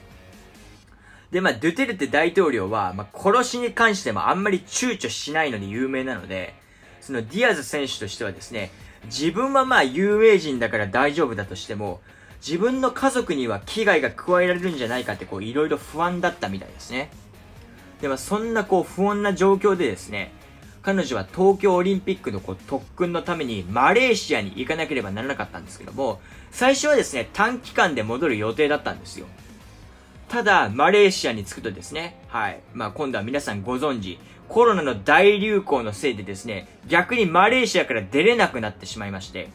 で、まあ、ドゥテルテ大統領は、まあ、殺しに関してもあんまり躊躇しないので有名なので、そのディアズ選手としてはですね、自分はまあ有名人だから大丈夫だとしても、自分の家族には危害が加えられるんじゃないかってこういろいろ不安だったみたいですね。でもそんなこう不穏な状況でですね、彼女は東京オリンピックのこう特訓のためにマレーシアに行かなければならなかったんですけども、最初はですね、短期間で戻る予定だったんですよ。ただ、マレーシアに着くとですね、はい。まあ今度は皆さんご存知、コロナの大流行のせいでですね、逆にマレーシアから出れなくなってしまいまして、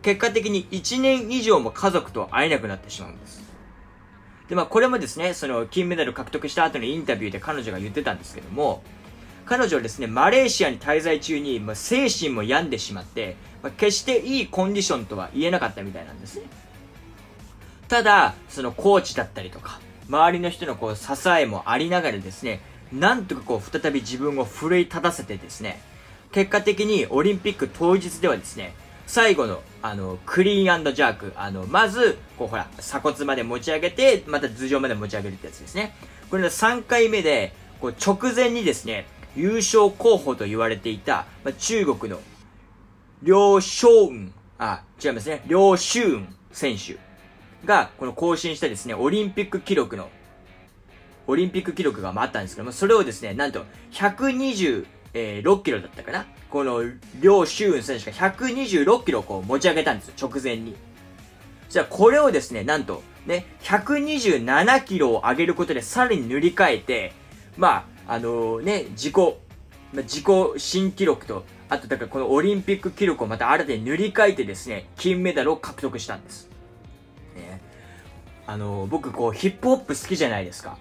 結果的に1年以上も家族と会えなくなってしまうんです。で、まあこれもですね、その金メダル獲得した後のインタビューで彼女が言ってたんですけども、彼女はですね、マレーシアに滞在中に、まあ、精神も病んでしまって、まあ、決していいコンディションとは言えなかったみたいなんですね。ただ、そのコーチだったりとか、周りの人のこう支えもありながらですね、なんとかこう再び自分を奮い立たせてですね、結果的にオリンピック当日ではですね、最後の、あの、クリーンジャーク、あの、まず、こうほら、鎖骨まで持ち上げて、また頭上まで持ち上げるってやつですね。これの3回目で、こう直前にですね、優勝候補と言われていた、まあ、中国の、両翔雲、あ、違いますね、両秀雲選手が、この更新したですね、オリンピック記録の、オリンピック記録があったんですけども、それをですね、なんと、126キロだったかなこの、両秀雲選手が126キロをこう持ち上げたんですよ、直前に。じゃあ、これをですね、なんと、ね、127キロを上げることでさらに塗り替えて、まあ、あのー、ね、自己、まあ自己新記録と、あとだからこのオリンピック記録をまた新たに塗り替えてですね、金メダルを獲得したんです。ね、あのー、僕こうヒップホップ好きじゃないですか。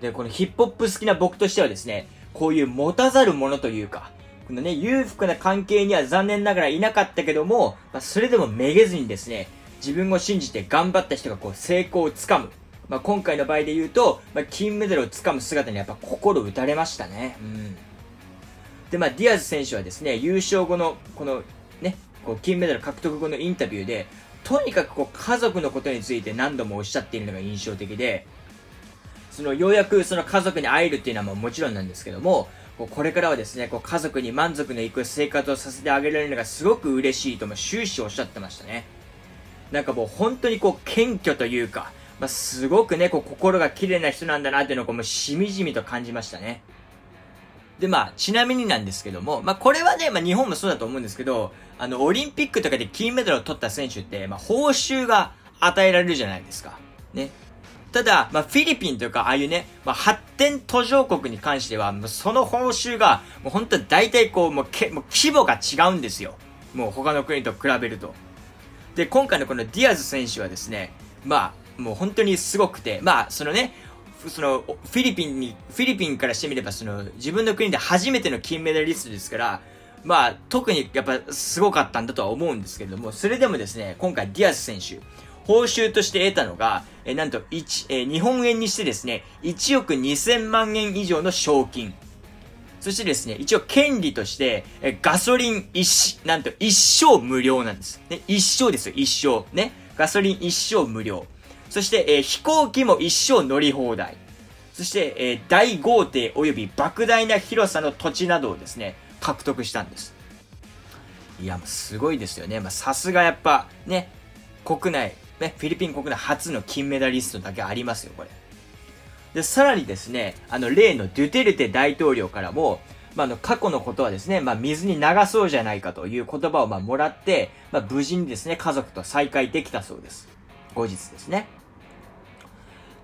で、このヒップホップ好きな僕としてはですね、こういう持たざるものというか、このね、裕福な関係には残念ながらいなかったけども、まあ、それでもめげずにですね、自分を信じて頑張った人がこう成功をつかむ。まあ、今回の場合で言うと、まあ、金メダルをつかむ姿にやっぱ心打たれましたね。うん。で、まあ、ディアズ選手はですね、優勝後の、この、ね、こう、金メダル獲得後のインタビューで、とにかくこう、家族のことについて何度もおっしゃっているのが印象的で、その、ようやくその家族に会えるっていうのはももちろんなんですけども、こうこれからはですね、こう家族に満足のいく生活をさせてあげられるのがすごく嬉しいとも終始おっしゃってましたね。なんかもう本当にこう謙虚というか、まあ、すごくね、こう、心が綺麗な人なんだなっていうのをこう、もうしみじみと感じましたね。で、まあ、ちなみになんですけども、まあ、これはね、まあ、日本もそうだと思うんですけど、あの、オリンピックとかで金メダルを取った選手って、まあ、報酬が与えられるじゃないですか。ね。ただ、まあ、フィリピンというか、ああいうね、まあ、発展途上国に関しては、もうその報酬が、もう本当大体こう、もうけ、もう規模が違うんですよ。もう他の国と比べると。で、今回のこのディアズ選手はですね、まあ、もう本当にすごくて、まあ、そのね、その、フィリピンに、フィリピンからしてみれば、その、自分の国で初めての金メダリストですから、まあ、特にやっぱすごかったんだとは思うんですけれども、それでもですね、今回ディアス選手、報酬として得たのが、えなんと1、え日本円にしてですね、1億2000万円以上の賞金。そしてですね、一応権利として、えガソリン一、なんと一生無料なんです。ね、一生ですよ、一生。ね。ガソリン一生無料。そして、え、飛行機も一生乗り放題。そして、え、大豪邸及び莫大な広さの土地などをですね、獲得したんです。いや、すごいですよね。まあ、さすがやっぱ、ね、国内、ね、フィリピン国内初の金メダリストだけありますよ、これ。で、さらにですね、あの、例のドゥテルテ大統領からも、まあ、の、過去のことはですね、まあ、水に流そうじゃないかという言葉を、ま、もらって、まあ、無事にですね、家族と再会できたそうです。後日ですね。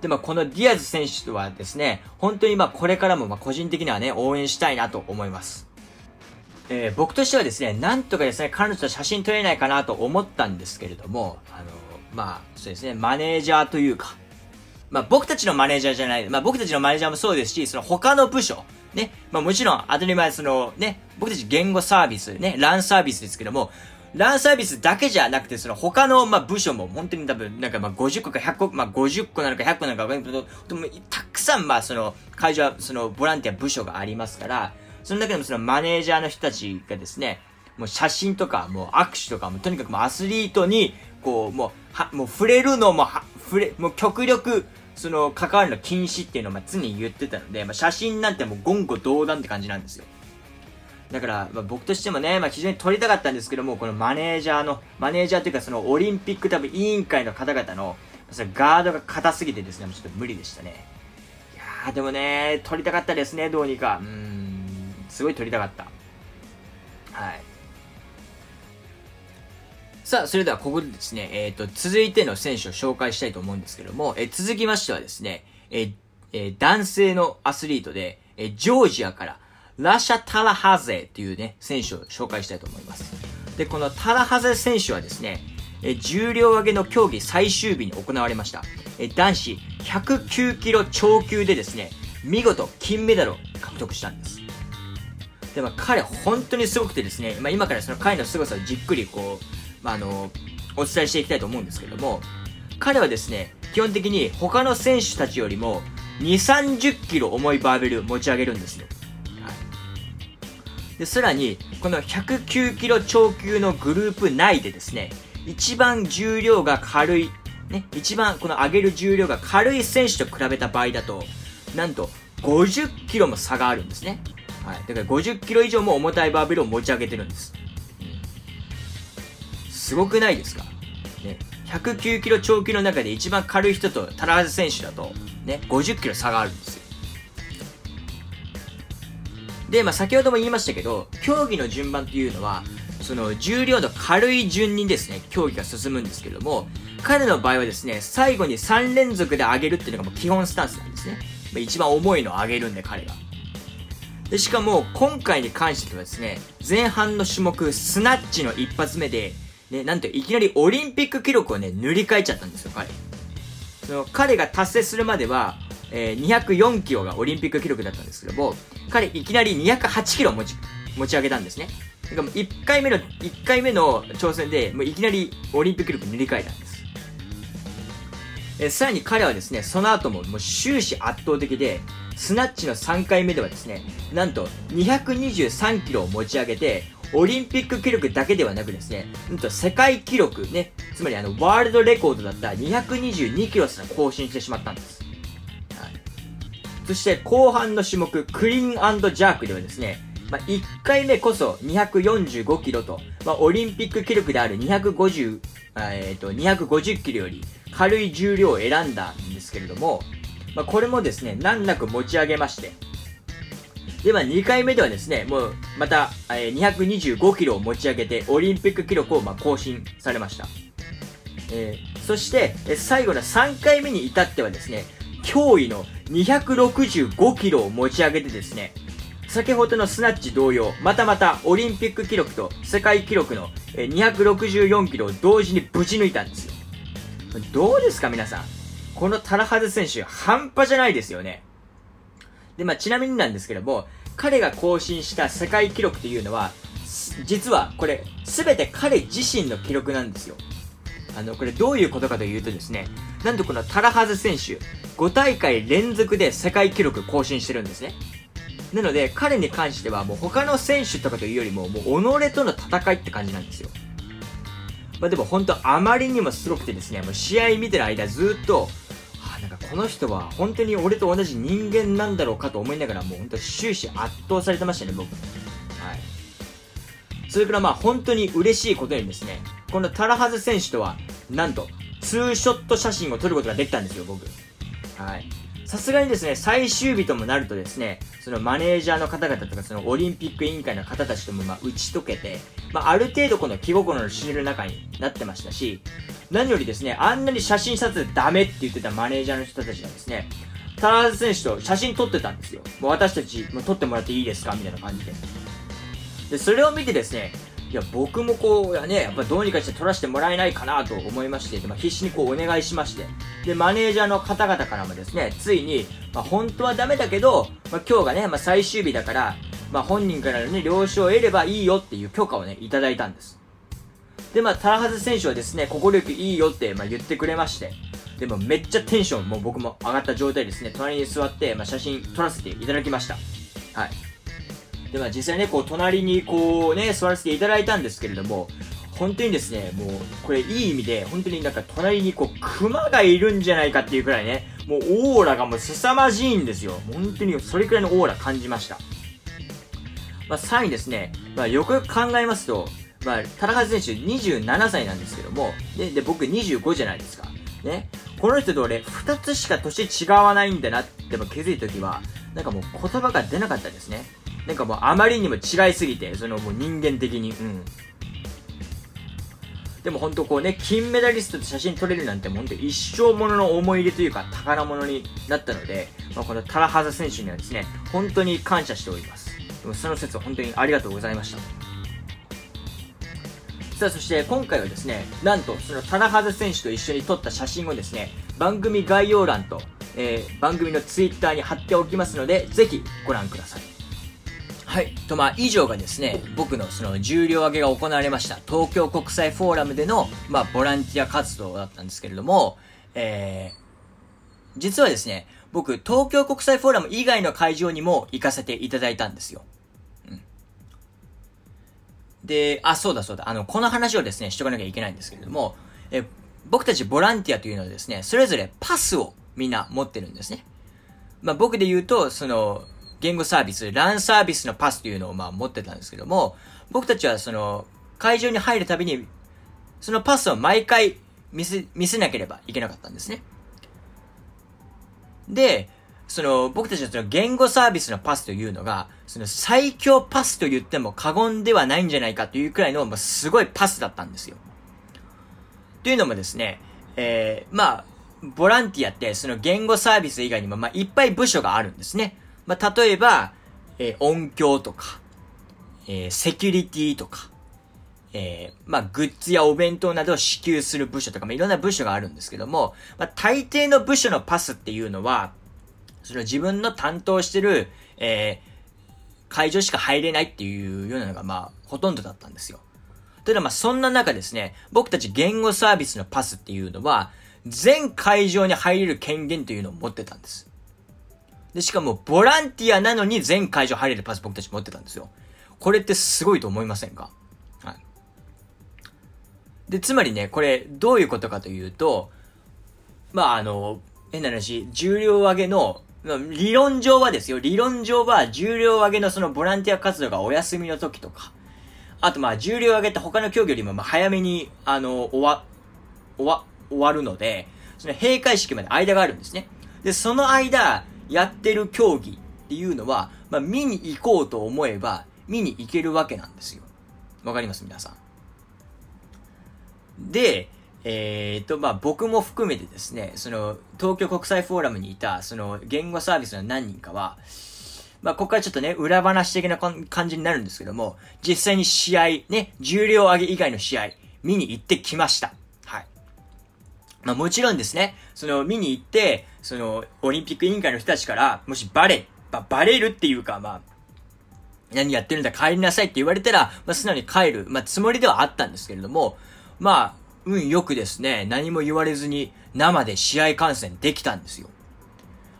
で、まあ、このディアズ選手とはですね、本当にま、これからもま、個人的にはね、応援したいなと思います。えー、僕としてはですね、なんとかですね、彼女と写真撮れないかなと思ったんですけれども、あの、まあ、そうですね、マネージャーというか、まあ、僕たちのマネージャーじゃない、まあ、僕たちのマネージャーもそうですし、その他の部署、ね、まあ、もちろん当たり前そのね、僕たち言語サービス、ね、ランサービスですけども、ランサービスだけじゃなくて、その他の、まあ、部署も本当に多分、なんかまあ、50個か100個、まあ、50個なのか100個なのか分かんないけど、たくさん、まあ、その、会場、その、ボランティア部署がありますから、その中でもそのマネージャーの人たちがですね、もう写真とか、もう握手とか、もとにかくもうアスリートに、こう、もう、は、もう触れるのも、は、触れ、もう極力、その、関わるの禁止っていうのをま常に言ってたので、まあ、写真なんてもう言語道断って感じなんですよ。だから、まあ、僕としてもね、まあ、非常に撮りたかったんですけども、このマネージャーの、マネージャーというかそのオリンピック多分委員会の方々の、そのガードが硬すぎてですね、ちょっと無理でしたね。いやー、でもね、撮りたかったですね、どうにか。うん、すごい撮りたかった。はい。さあ、それではここでですね、えっ、ー、と、続いての選手を紹介したいと思うんですけども、えー、続きましてはですね、えー、えー、男性のアスリートで、えージョージアから、ラシャ・タラハゼっていうね、選手を紹介したいと思います。で、このタラハゼ選手はですね、えー重量挙げの競技最終日に行われました。えー男子109キロ超級でですね、見事金メダルを獲得したんです。で、まあ、彼本当にすごくてですね、まあ、今からその彼の凄さをじっくりこう、まあ、あの、お伝えしていきたいと思うんですけども、彼はですね、基本的に他の選手たちよりも2、30キロ重いバーベル持ち上げるんですよ。で、さらに、この109キロ超級のグループ内でですね、一番重量が軽い、ね、一番この上げる重量が軽い選手と比べた場合だと、なんと50キロも差があるんですね。はい。だから50キロ以上も重たいバーベルを持ち上げてるんです。すごくないですか？ね。109キロ超級の中で一番軽い人とタラーズ選手だと、ね、50キロ差があるんですよ。で、まあ、先ほども言いましたけど、競技の順番というのは、その重量の軽い順にですね、競技が進むんですけども、彼の場合はですね、最後に3連続で上げるっていうのがもう基本スタンスなんですね。まあ、一番重いのを上げるんで、彼が。で、しかも、今回に関してはですね、前半の種目、スナッチの一発目で、ね、なんといきなりオリンピック記録をね、塗り替えちゃったんですよ、彼。その彼が達成するまでは、えー、204キロがオリンピック記録だったんですけども、彼いきなり208キロ持ち、持ち上げたんですね。だから1回目の、1回目の挑戦で、もういきなりオリンピック記録塗り替えたんです。えー、さらに彼はですね、その後ももう終始圧倒的で、スナッチの3回目ではですね、なんと223キロを持ち上げて、オリンピック記録だけではなくですね、うんと世界記録ね、つまりあの、ワールドレコードだった222キロすら更新してしまったんです。はい。そして後半の種目、クリーンジャークではですね、まあ、1回目こそ245キロと、まあ、オリンピック記録である250、えっ、ー、と、250キロより軽い重量を選んだんですけれども、まあ、これもですね、難なく持ち上げまして、で、まあ、2回目ではですね、もう、また、えー、225キロを持ち上げて、オリンピック記録をまあ更新されました。えー、そして、え最後の3回目に至ってはですね、驚異の265キロを持ち上げてですね、先ほどのスナッチ同様、またまたオリンピック記録と世界記録の264キロを同時にぶち抜いたんですよ。どうですか皆さん？このタラハズ選手、半端じゃないですよね。で、まあ、ちなみになんですけども、彼が更新した世界記録というのは、実はこれ、すべて彼自身の記録なんですよ。あの、これどういうことかというとですね、なんとこのタラハズ選手、5大会連続で世界記録更新してるんですね。なので、彼に関してはもう他の選手とかというよりも、もう己との戦いって感じなんですよ。まあでも本当あまりにもすごくてですね、もう試合見てる間ずっと、なんかこの人は本当に俺と同じ人間なんだろうかと思いながらもう本当終始圧倒されてましたね、僕。はい。それからまあ本当に嬉しいことにですね、このタラハズ選手とは、なんと、ツーショット写真を撮ることができたんですよ、僕。はい。さすがにですね、最終日ともなるとですね、そのマネージャーの方々とか、そのオリンピック委員会の方たちともまあ打ち解けて、まあある程度この気心の知る中になってましたし、何よりですね、あんなに写真撮影ダメって言ってたマネージャーの人たちがですね、タラーズ選手と写真撮ってたんですよ。もう私たち、もう撮ってもらっていいですか？みたいな感じで。で、それを見てですね、いや、僕もこう、やね、やっぱどうにかして取らせてもらえないかなと思いまして、まあ、必死にこうお願いしまして、で、マネージャーの方々からもですね、ついに、まあ、本当はダメだけど、まあ、今日がね、まあ、最終日だから、まあ、本人からのね、了承を得ればいいよっていう許可をね、いただいたんです。で、まあ、タラハズ選手はですね、心よくいいよって、まあ、言ってくれまして、でもめっちゃテンションも僕も上がった状態ですね、隣に座って、まあ、写真撮らせていただきました。はい。で、まあ実際ね、こう、隣にこうね、座らせていただいたんですけれども、本当にですね、もう、これいい意味で、本当になんか隣にこう、熊がいるんじゃないかっていうくらいね、もうオーラがもう凄まじいんですよ。本当にそれくらいのオーラ感じました。まあ、さらにですね、まあ、よく考えますと、まあ、田中選手27歳なんですけども、で、で僕25じゃないですか。ね。この人と俺、2つしか年違わないんだなって気づいた時は、なんかもう言葉が出なかったですね。なんかもうあまりにも違いすぎて、そのもう人間的に、うん。でも本当こうね、金メダリストと写真撮れるなんて本当一生ものの思い入れというか宝物になったので、まあ、このタラハザ選手にはですね、本当に感謝しております。でもその説は本当にありがとうございました。さあそして今回はですね、なんとそのタラハザ選手と一緒に撮った写真をですね、番組概要欄と、えー、番組のツイッターに貼っておきますので、ぜひご覧ください。はい。と、まあ、以上がですね、僕のその重量挙げが行われました、東京国際フォーラムでの、まあ、ボランティア活動だったんですけれども、えー、実はですね、僕、東京国際フォーラム以外の会場にも行かせていただいたんですよ。うん。で、あ、そうだそうだ、あの、この話をですね、しとかなきゃいけないんですけれども、え僕たちボランティアというのはですね、それぞれパスをみんな持ってるんですね。まあ、僕で言うと、その、言語サービス、ランサービスのパスというのをまあ持ってたんですけども、僕たちはその、会場に入るたびに、そのパスを毎回見せ、見せなければいけなかったんですね。で、その、僕たちのその言語サービスのパスというのが、その最強パスと言っても過言ではないんじゃないかというくらいの、まあ、すごいパスだったんですよ。というのもですね、えー、まあ、ボランティアって、その言語サービス以外にも、まあ、いっぱい部署があるんですね。まあ、例えば、えー、音響とか、えー、セキュリティとか、えー、まあ、グッズやお弁当などを支給する部署とか、まあ、いろんな部署があるんですけども、まあ、大抵の部署のパスっていうのは、その自分の担当してる、えー、会場しか入れないっていうようなのが、まあ、ほとんどだったんですよ。ただまあ、そんな中ですね、僕たち言語サービスのパスっていうのは、全会場に入れる権限というのを持ってたんです。で、しかも、ボランティアなのに全会場入れるパス僕たち持ってたんですよ。これってすごいと思いませんか？はい。で、つまりね、これ、どういうことかというと、まあ、あの、変な話、重量上げの、理論上はですよ、理論上は重量上げのそのボランティア活動がお休みの時とか、あとまあ重量上げって他の競技よりもまあ早めに、あの、終わ、終わ、終わるので、その閉会式まで間があるんですね。で、その間、やってる競技っていうのは、まあ、見に行こうと思えば、見に行けるわけなんですよ。わかります？皆さん。で、えーと、まあ、僕も含めてですね、その、東京国際フォーラムにいた、その、言語サービスの何人かは、まあ、ここからちょっとね、裏話的な感じになるんですけども、実際に試合、ね、重量上げ以外の試合、見に行ってきました。まあ、もちろんですね、その、見に行って、その、オリンピック委員会の人たちから、もしバレ、まバレるっていうか、まあ、何やってるんだ帰りなさいって言われたら、まあ、素直に帰る、まあ、つもりではあったんですけれども、まあ、運よくですね、何も言われずに生で試合観戦できたんですよ。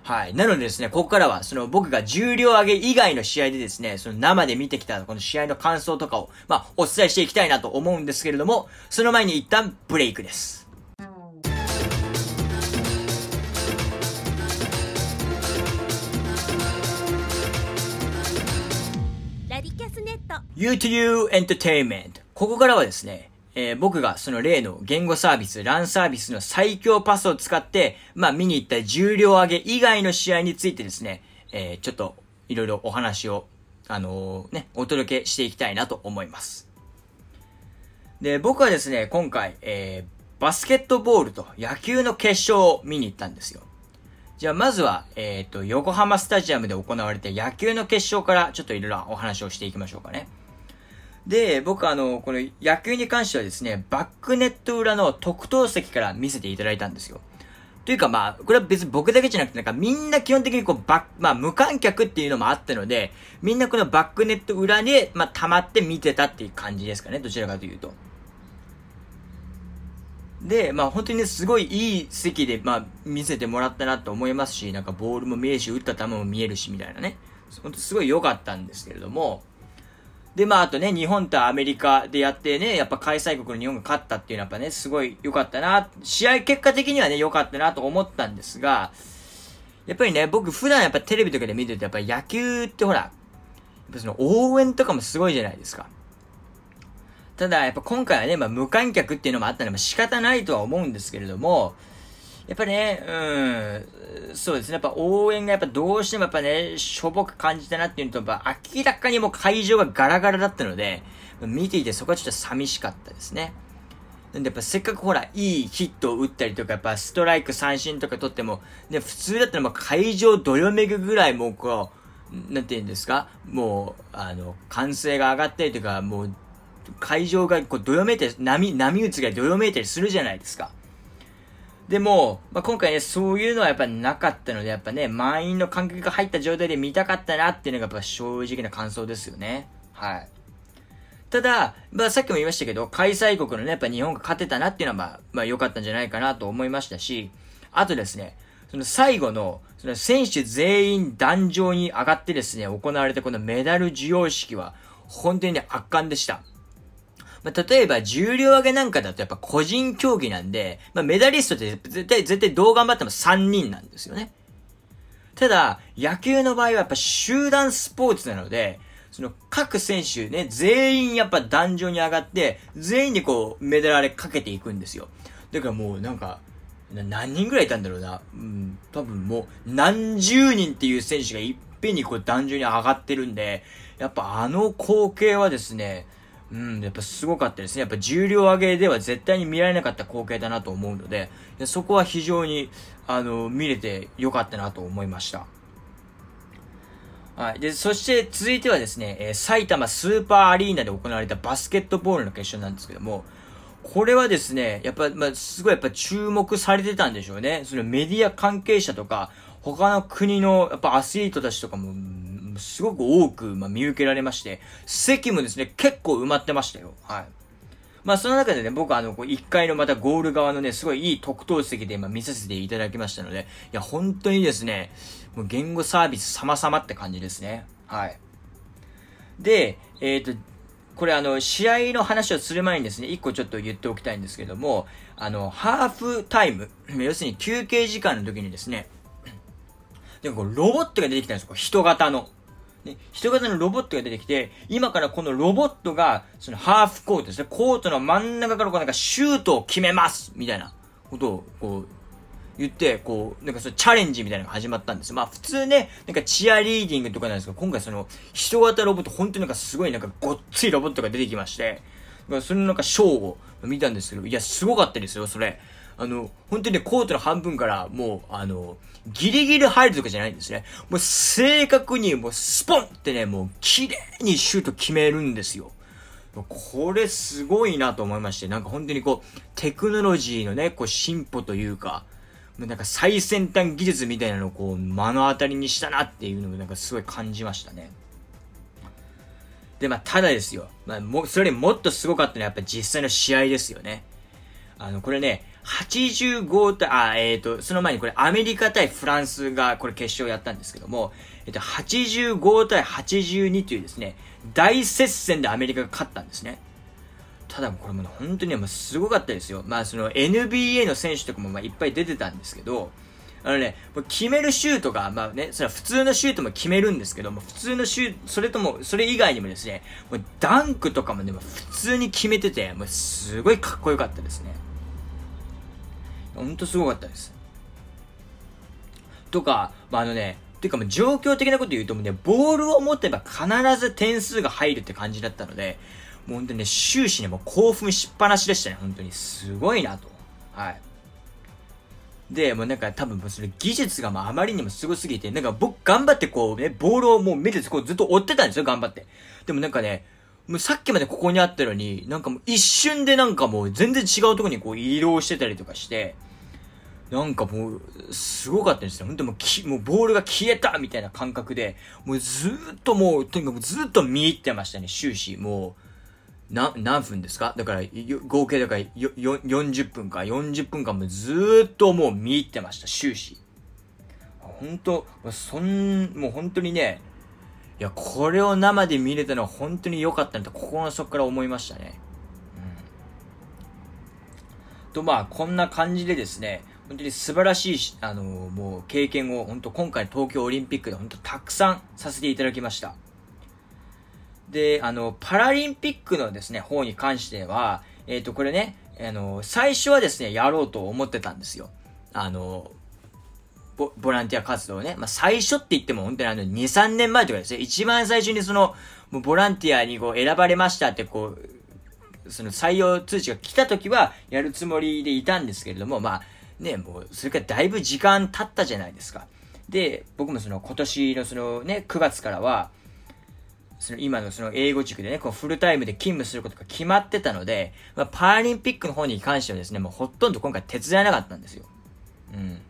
はい。なのでですね、ここからは、その僕が重量上げ以外の試合でですね、その生で見てきたこの試合の感想とかを、まあ、お伝えしていきたいなと思うんですけれども、その前に一旦ブレイクです。U2U Entertainment ここからはですね、えー、僕がその例の言語サービス、ランサービスの最強パスを使って、まあ見に行った重量上げ以外の試合についてですね、えー、ちょっといろいろお話を、あのー、ね、お届けしていきたいなと思います。で、僕はですね、今回、えー、バスケットボールと野球の決勝を見に行ったんですよ。じゃあまずは、えっ、ー、と、横浜スタジアムで行われた野球の決勝からちょっといろいろお話をしていきましょうかね。で、僕あの、この野球に関してはですね、バックネット裏の特等席から見せていただいたんですよ。というかまあ、これは別に僕だけじゃなくて、なんかみんな基本的にこうバッ、まあ無観客っていうのもあったので、みんなこのバックネット裏で、まあ溜まって見てたっていう感じですかね、どちらかというと。で、まあ本当にね、すごいいい席で、まあ見せてもらったなと思いますし、なんかボールも見えるし、打った球も見えるし、みたいなね。本当すごい良かったんですけれども、で、まあ、あとね、日本とアメリカでやってね、やっぱ開催国の日本が勝ったっていうのはやっぱね、すごい良かったな、試合結果的にはね、良かったなと思ったんですが、やっぱりね、僕普段やっぱテレビとかで見てると、やっぱり野球ってほら、やっぱその応援とかもすごいじゃないですか。ただ、やっぱ今回はね、まあ無観客っていうのもあったので、まあ仕方ないとは思うんですけれども、やっぱね、うん、そうですね。やっぱ応援がやっぱどうしてもやっぱね、しょぼく感じたなっていうのと、やっぱ明らかにもう会場がガラガラだったので、見ていてそこはちょっと寂しかったですね。なんでやっぱせっかくほら、いいヒットを打ったりとか、やっぱストライク三振とか取っても、ね、普通だったらもう会場どよめぐぐらいもうこう、なんて言うんですか？もう、あの、歓声が上がったりとか、もう、会場がこうどよめいて、波、波打つがどよめいたりするじゃないですか。でも、まあ、今回ね、そういうのはやっぱなかったので、やっぱね、満員の観客が入った状態で見たかったなっていうのがやっぱ正直な感想ですよね。はい。ただ、まあ、さっきも言いましたけど、開催国のね、やっぱ日本が勝てたなっていうのはまあ、まあ良かったんじゃないかなと思いましたし、あとですね、その最後の、その選手全員壇上に上がってですね、行われたこのメダル授与式は、本当にね、圧巻でした。まあ、例えば重量上げなんかだとやっぱ個人競技なんで、まあ、メダリストって絶対、絶対どう頑張っても3人なんですよね。ただ、野球の場合はやっぱ集団スポーツなので、その各選手ね、全員やっぱ壇上に上がって、全員でこうメダルあれかけていくんですよ。だからもうなんか、何人ぐらいいたんだろうな。うん、多分もう何十人っていう選手がいっぺんにこう壇上に上がってるんで、やっぱあの光景はですね、うん、やっぱすごかったですね。やっぱ重量上げでは絶対に見られなかった光景だなと思うので、そこは非常に、あの、見れてよかったなと思いました。はい。で、そして続いてはですね、えー、埼玉スーパーアリーナで行われたバスケットボールの決勝なんですけども、これはですね、やっぱ、まあ、すごいやっぱ注目されてたんでしょうね。そのメディア関係者とか、他の国のやっぱアスリートたちとかも、すごく多く、まあ、見受けられまして、席もですね、結構埋まってましたよ。はい。まあ、その中でね、僕はあの、こう1階のまたゴール側のね、すごいいい特等席で今見させていただきましたので、いや、本当にですね、もう言語サービス様々って感じですね。はい。で、えっ、ー、と、これあの、試合の話をする前にですね、一個ちょっと言っておきたいんですけども、あの、ハーフタイム、要するに休憩時間の時にですね、でこうロボットが出てきたんですよ、人型の。ね、人型のロボットが出てきて、今からこのロボットが、そのハーフコートですね、コートの真ん中からこうなんかシュートを決めますみたいなことを、こう、言って、こう、なんかそのチャレンジみたいなのが始まったんですまあ普通ね、なんかチアリーディングとかなんですけど、今回その人型ロボット、本当になんかすごいなんかごっついロボットが出てきまして、そのなんかショーを、見たんですけど、いや、すごかったですよ、それ。あの、本当にね、コートの半分から、もう、あの、ギリギリ入るとかじゃないんですね。もう正確に、もうスポンってね、もう綺麗にシュート決めるんですよ。これすごいなと思いまして、なんか本当にこう、テクノロジーのね、こう進歩というか、なんか最先端技術みたいなのをこう、目の当たりにしたなっていうのをなんかすごい感じましたね。で、まあ、ただですよ。まあ、も、それよりもっとすごかったのはやっぱ実際の試合ですよね。あの、これね、85対、あ、えっ、ー、と、その前にこれアメリカ対フランスがこれ決勝やったんですけども、えっ、ー、と、85対82というですね、大接戦でアメリカが勝ったんですね。ただこれも本当にもうすごかったですよ。まあその NBA の選手とかもまあいっぱい出てたんですけど、あのね、もう決めるシュートが、まあね、それは普通のシュートも決めるんですけども、普通のシュート、それとも、それ以外にもですね、もうダンクとかもね、も普通に決めてて、もうすごいかっこよかったですね。ほんとすごかったです。とか、まあ、あのね、ていうかもう状況的なこと言うともね、ボールを持てば必ず点数が入るって感じだったので、もう本当にね、終始ね、もう興奮しっぱなしでしたね、本当に。すごいなと。はい。で、もうなんか多分それ技術がまああまりにもすごすぎて、なんか僕頑張ってこうね、ボールをもう目でこうずっと追ってたんですよ、頑張って。でもなんかね、もうさっきまでここにあったのに、なんかもう一瞬でなんかもう全然違うとこにこう移動してたりとかして、なんかもう、すごかったですね。本当もうき、もうボールが消えたみたいな感覚で、もうずっともう、とにかくずっと見入ってましたね、終始。もう、な、何分ですか？だから、合計だからよ、よ、40分か、40分間もずっともう見入ってました、終始。本当そん、もう本当にね、いや、これを生で見れたのは本当に良かったなと、心の底から思いましたね。うん。と、まあ、こんな感じでですね、本当に素晴らしいし、あのー、もう経験を、本当今回東京オリンピックで本当たくさんさせていただきました。で、あの、パラリンピックのですね、方に関しては、えっ、ー、と、これね、あの、最初はですね、やろうと思ってたんですよ。あの、ボボランティア活動ね。まあ、最初って言っても本当にあの、2、3年前とかですね、一番最初にその、ボランティアにこう選ばれましたってこう、その採用通知が来た時はやるつもりでいたんですけれども、まあ、ね、もう、それからだいぶ時間経ったじゃないですか。で、僕もその今年のそのね、9月からは、その今のその英語塾でね、こうフルタイムで勤務することが決まってたので、まあ、パラリンピックの方に関してはですね、もうほとんど今回手伝えなかったんですよ。うん。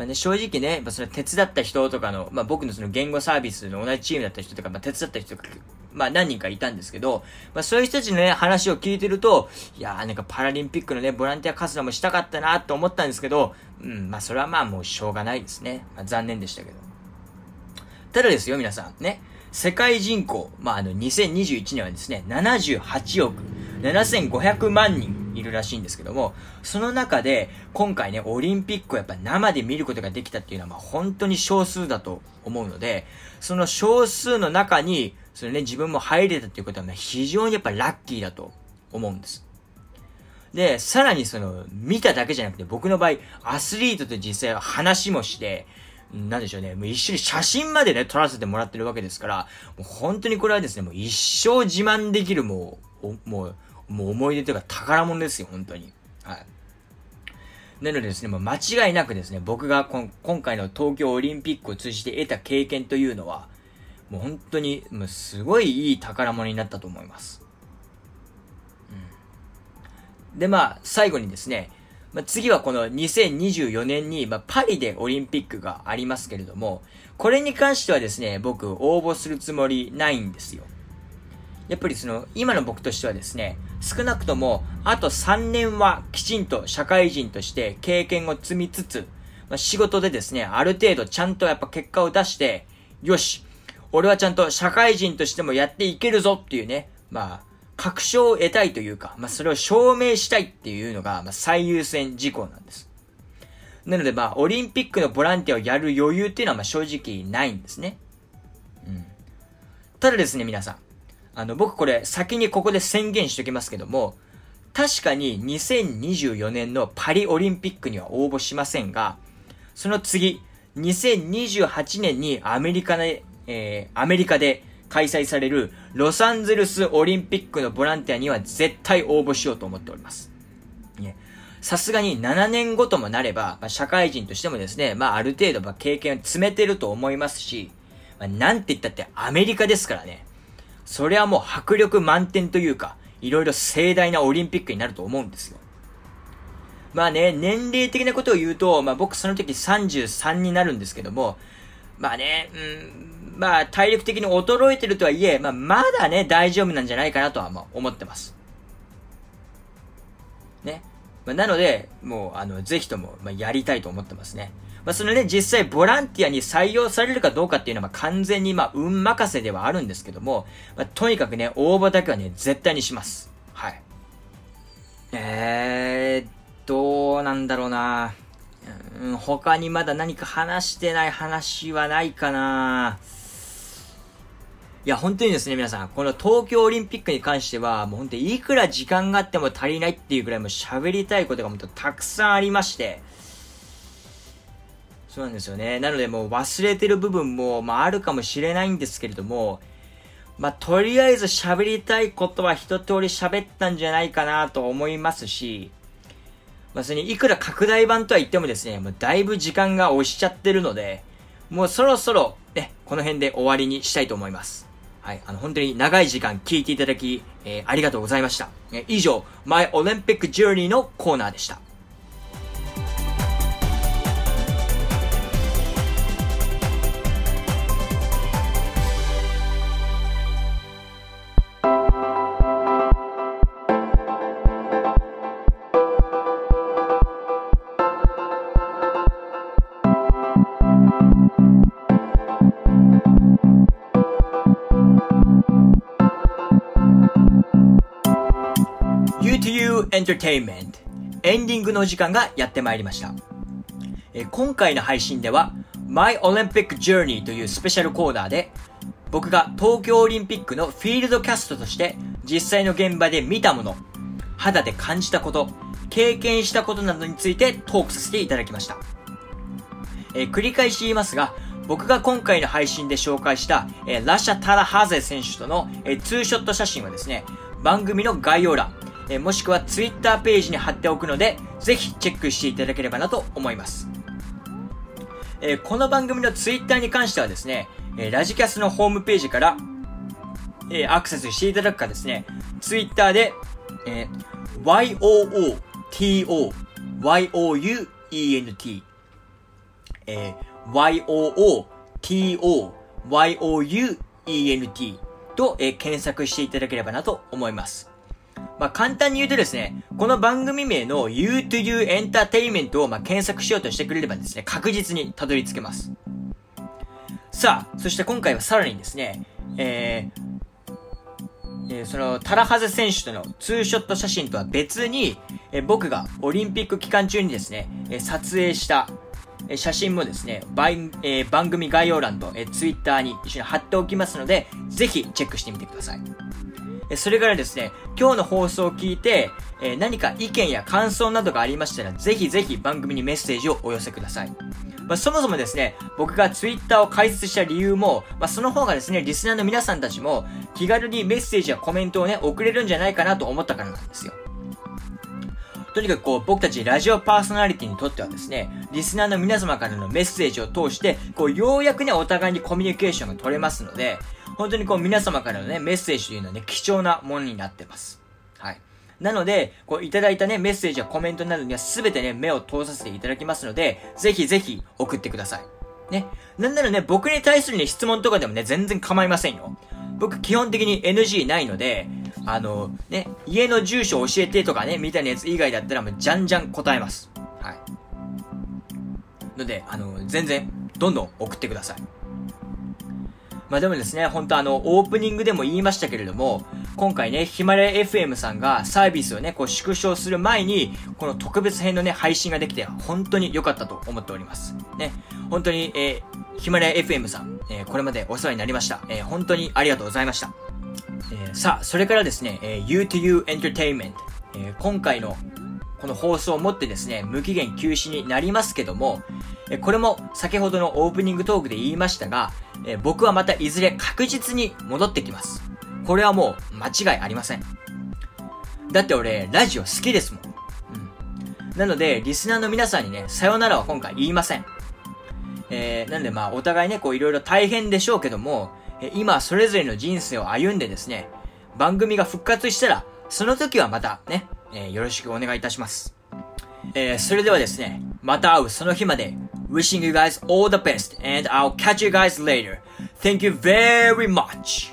まあね、正直ね、まあ、それ手伝った人とかの、まあ僕のその言語サービスの同じチームだった人とか、まあ手伝った人とか、まあ何人かいたんですけど、まあそういう人たちのね、話を聞いてると、いやーなんかパラリンピックのね、ボランティア活動もしたかったなと思ったんですけど、うん、まあそれはまあもうしょうがないですね。まあ残念でしたけど。ただですよ、皆さん。ね。世界人口、まあ、あの、2021年はですね、78億7500万人いるらしいんですけども、その中で、今回ね、オリンピックをやっぱ生で見ることができたっていうのは、まあ、本当に少数だと思うので、その少数の中に、そのね、自分も入れたっていうことは、ね、非常にやっぱラッキーだと思うんです。で、さらにその、見ただけじゃなくて、僕の場合、アスリートと実際話もして、なんでしょうね、もう一緒に写真までね、撮らせてもらってるわけですから、もう本当にこれはですね、もう一生自慢できるもう、もう、もう思い出というか宝物ですよ、本当に。はい。なのでですね、もう間違いなくですね、僕がこ今回の東京オリンピックを通じて得た経験というのは、もう本当に、もうすごいいい宝物になったと思います。うん、で、まあ、最後にですね、まあ、次はこの2024年に、まあ、パリでオリンピックがありますけれども、これに関してはですね、僕応募するつもりないんですよ。やっぱりその、今の僕としてはですね、少なくとも、あと3年はきちんと社会人として経験を積みつつ、まあ、仕事でですね、ある程度ちゃんとやっぱ結果を出して、よし、俺はちゃんと社会人としてもやっていけるぞっていうね、まあ、確証を得たいというか、まあ、それを証明したいっていうのが、まあ、最優先事項なんです。なので、まあ、オリンピックのボランティアをやる余裕っていうのは、まあ、正直ないんですね。うん。ただですね、皆さん。あの、僕これ、先にここで宣言しておきますけども、確かに2024年のパリオリンピックには応募しませんが、その次、2028年にアメリカで、えー、アメリカで開催されるロサンゼルスオリンピックのボランティアには絶対応募しようと思っております。さすがに7年後ともなれば、まあ、社会人としてもですね、まあある程度ま経験を詰めてると思いますし、まあ、なんて言ったってアメリカですからね。それはもう迫力満点というか、いろいろ盛大なオリンピックになると思うんですよ。まあね、年齢的なことを言うと、まあ僕その時33になるんですけども、まあね、うん、まあ体力的に衰えてるとはいえ、まあまだね、大丈夫なんじゃないかなとはま思ってます。ね。まあ、なので、もう、あの、ぜひとも、まあ、やりたいと思ってますね。まあ、そのね、実際ボランティアに採用されるかどうかっていうのは、ま、完全に、まあ、運任せではあるんですけども、まあ、とにかくね、応募だけはね、絶対にします。はい。えー、どうなんだろうなうん、他にまだ何か話してない話はないかないや、本当にですね、皆さん、この東京オリンピックに関しては、もう本当にいくら時間があっても足りないっていうくらいも喋りたいことが本当たくさんありまして、そうなんですよね。なのでもう忘れてる部分も、まああるかもしれないんですけれども、まあとりあえず喋りたいことは一通り喋ったんじゃないかなと思いますし、まあそれにいくら拡大版とは言ってもですね、もうだいぶ時間が押しちゃってるので、もうそろそろね、この辺で終わりにしたいと思います。はい、あの、本当に長い時間聞いていただき、えー、ありがとうございました。え以上、My Olympic Journey のコーナーでした。メントエンディングの時間がやってまいりました。え今回の配信では My Olympic Journey というスペシャルコーナーで僕が東京オリンピックのフィールドキャストとして実際の現場で見たもの、肌で感じたこと、経験したことなどについてトークさせていただきました。え繰り返し言いますが、僕が今回の配信で紹介した、えラシャ・タラハゼ選手との、えツーショット写真はですね、番組の概要欄、えもしくは Twitter ページに貼っておくので、ぜひチェックしていただければなと思います。えこの番組の Twitter に関してはですね、えラジキャスのホームページから、えアクセスしていただくかですね、Twitter で、え YOOTO YOUENT え YOOTO YOUENT と、え検索していただければなと思います。まあ、簡単に言うとですね、この番組名の You to You Entertainment をまあ検索しようとしてくれればですね、確実にたどり着けます。さあ、そして今回はさらにですね、えー、えー、その、タラハゼ選手とのツーショット写真とは別に、えー、僕がオリンピック期間中にですね、えー、撮影した、写真もですね、番,、え番組概要欄と、え Twitter に一緒に貼っておきますので、ぜひチェックしてみてください。それからですね、今日の放送を聞いて、え何か意見や感想などがありましたら、ぜひぜひ番組にメッセージをお寄せください。まあ、そもそもですね、僕がツイッターを開設した理由も、まあ、その方がですね、リスナーの皆さんたちも気軽にメッセージやコメントをね、送れるんじゃないかなと思ったからなんですよ。とにかくこう、僕たちラジオパーソナリティにとってはですね、リスナーの皆様からのメッセージを通して、こう、ようやくね、お互いにコミュニケーションが取れますので、本当にこう皆様からのね、メッセージというのはね、貴重なものになってます。はい。なので、こういただいたね、メッセージやコメントなどにはすべてね、目を通させていただきますので、ぜひぜひ送ってください。ね。なんならね、僕に対するね、質問とかでもね、全然構いませんよ。僕基本的に NG ないので、あの、ね、家の住所教えてとかね、みたいなやつ以外だったらもうじゃんじゃん答えます。はい。ので、あの、全然、どんどん送ってください。まあでもですね、本当あの、オープニングでも言いましたけれども、今回ね、ヒマラヤ FM さんがサービスをね、こう縮小する前に、この特別編のね、配信ができて、本当に良かったと思っております。ね、本当に、えー、ヒマラヤ FM さん、えー、これまでお世話になりました。えー、本当にありがとうございました。え、さあ、それからですね、え、You to You Entertainment、え、今回のこの放送をもってですね、無期限休止になりますけども、これも先ほどのオープニングトークで言いましたが、僕はまたいずれ確実に戻ってきます。これはもう間違いありません。だって俺、ラジオ好きですもん。うん。なので、リスナーの皆さんにね、さよならは今回言いません。えー、なんでまあ、お互いね、こういろいろ大変でしょうけども、今、それぞれの人生を歩んでですね、番組が復活したら、その時はまたね、えー、よろしくお願いいたします。えー、それではですね、また会うその日まで、wishing you guys all the best and I'll catch you guys later. Thank you very much.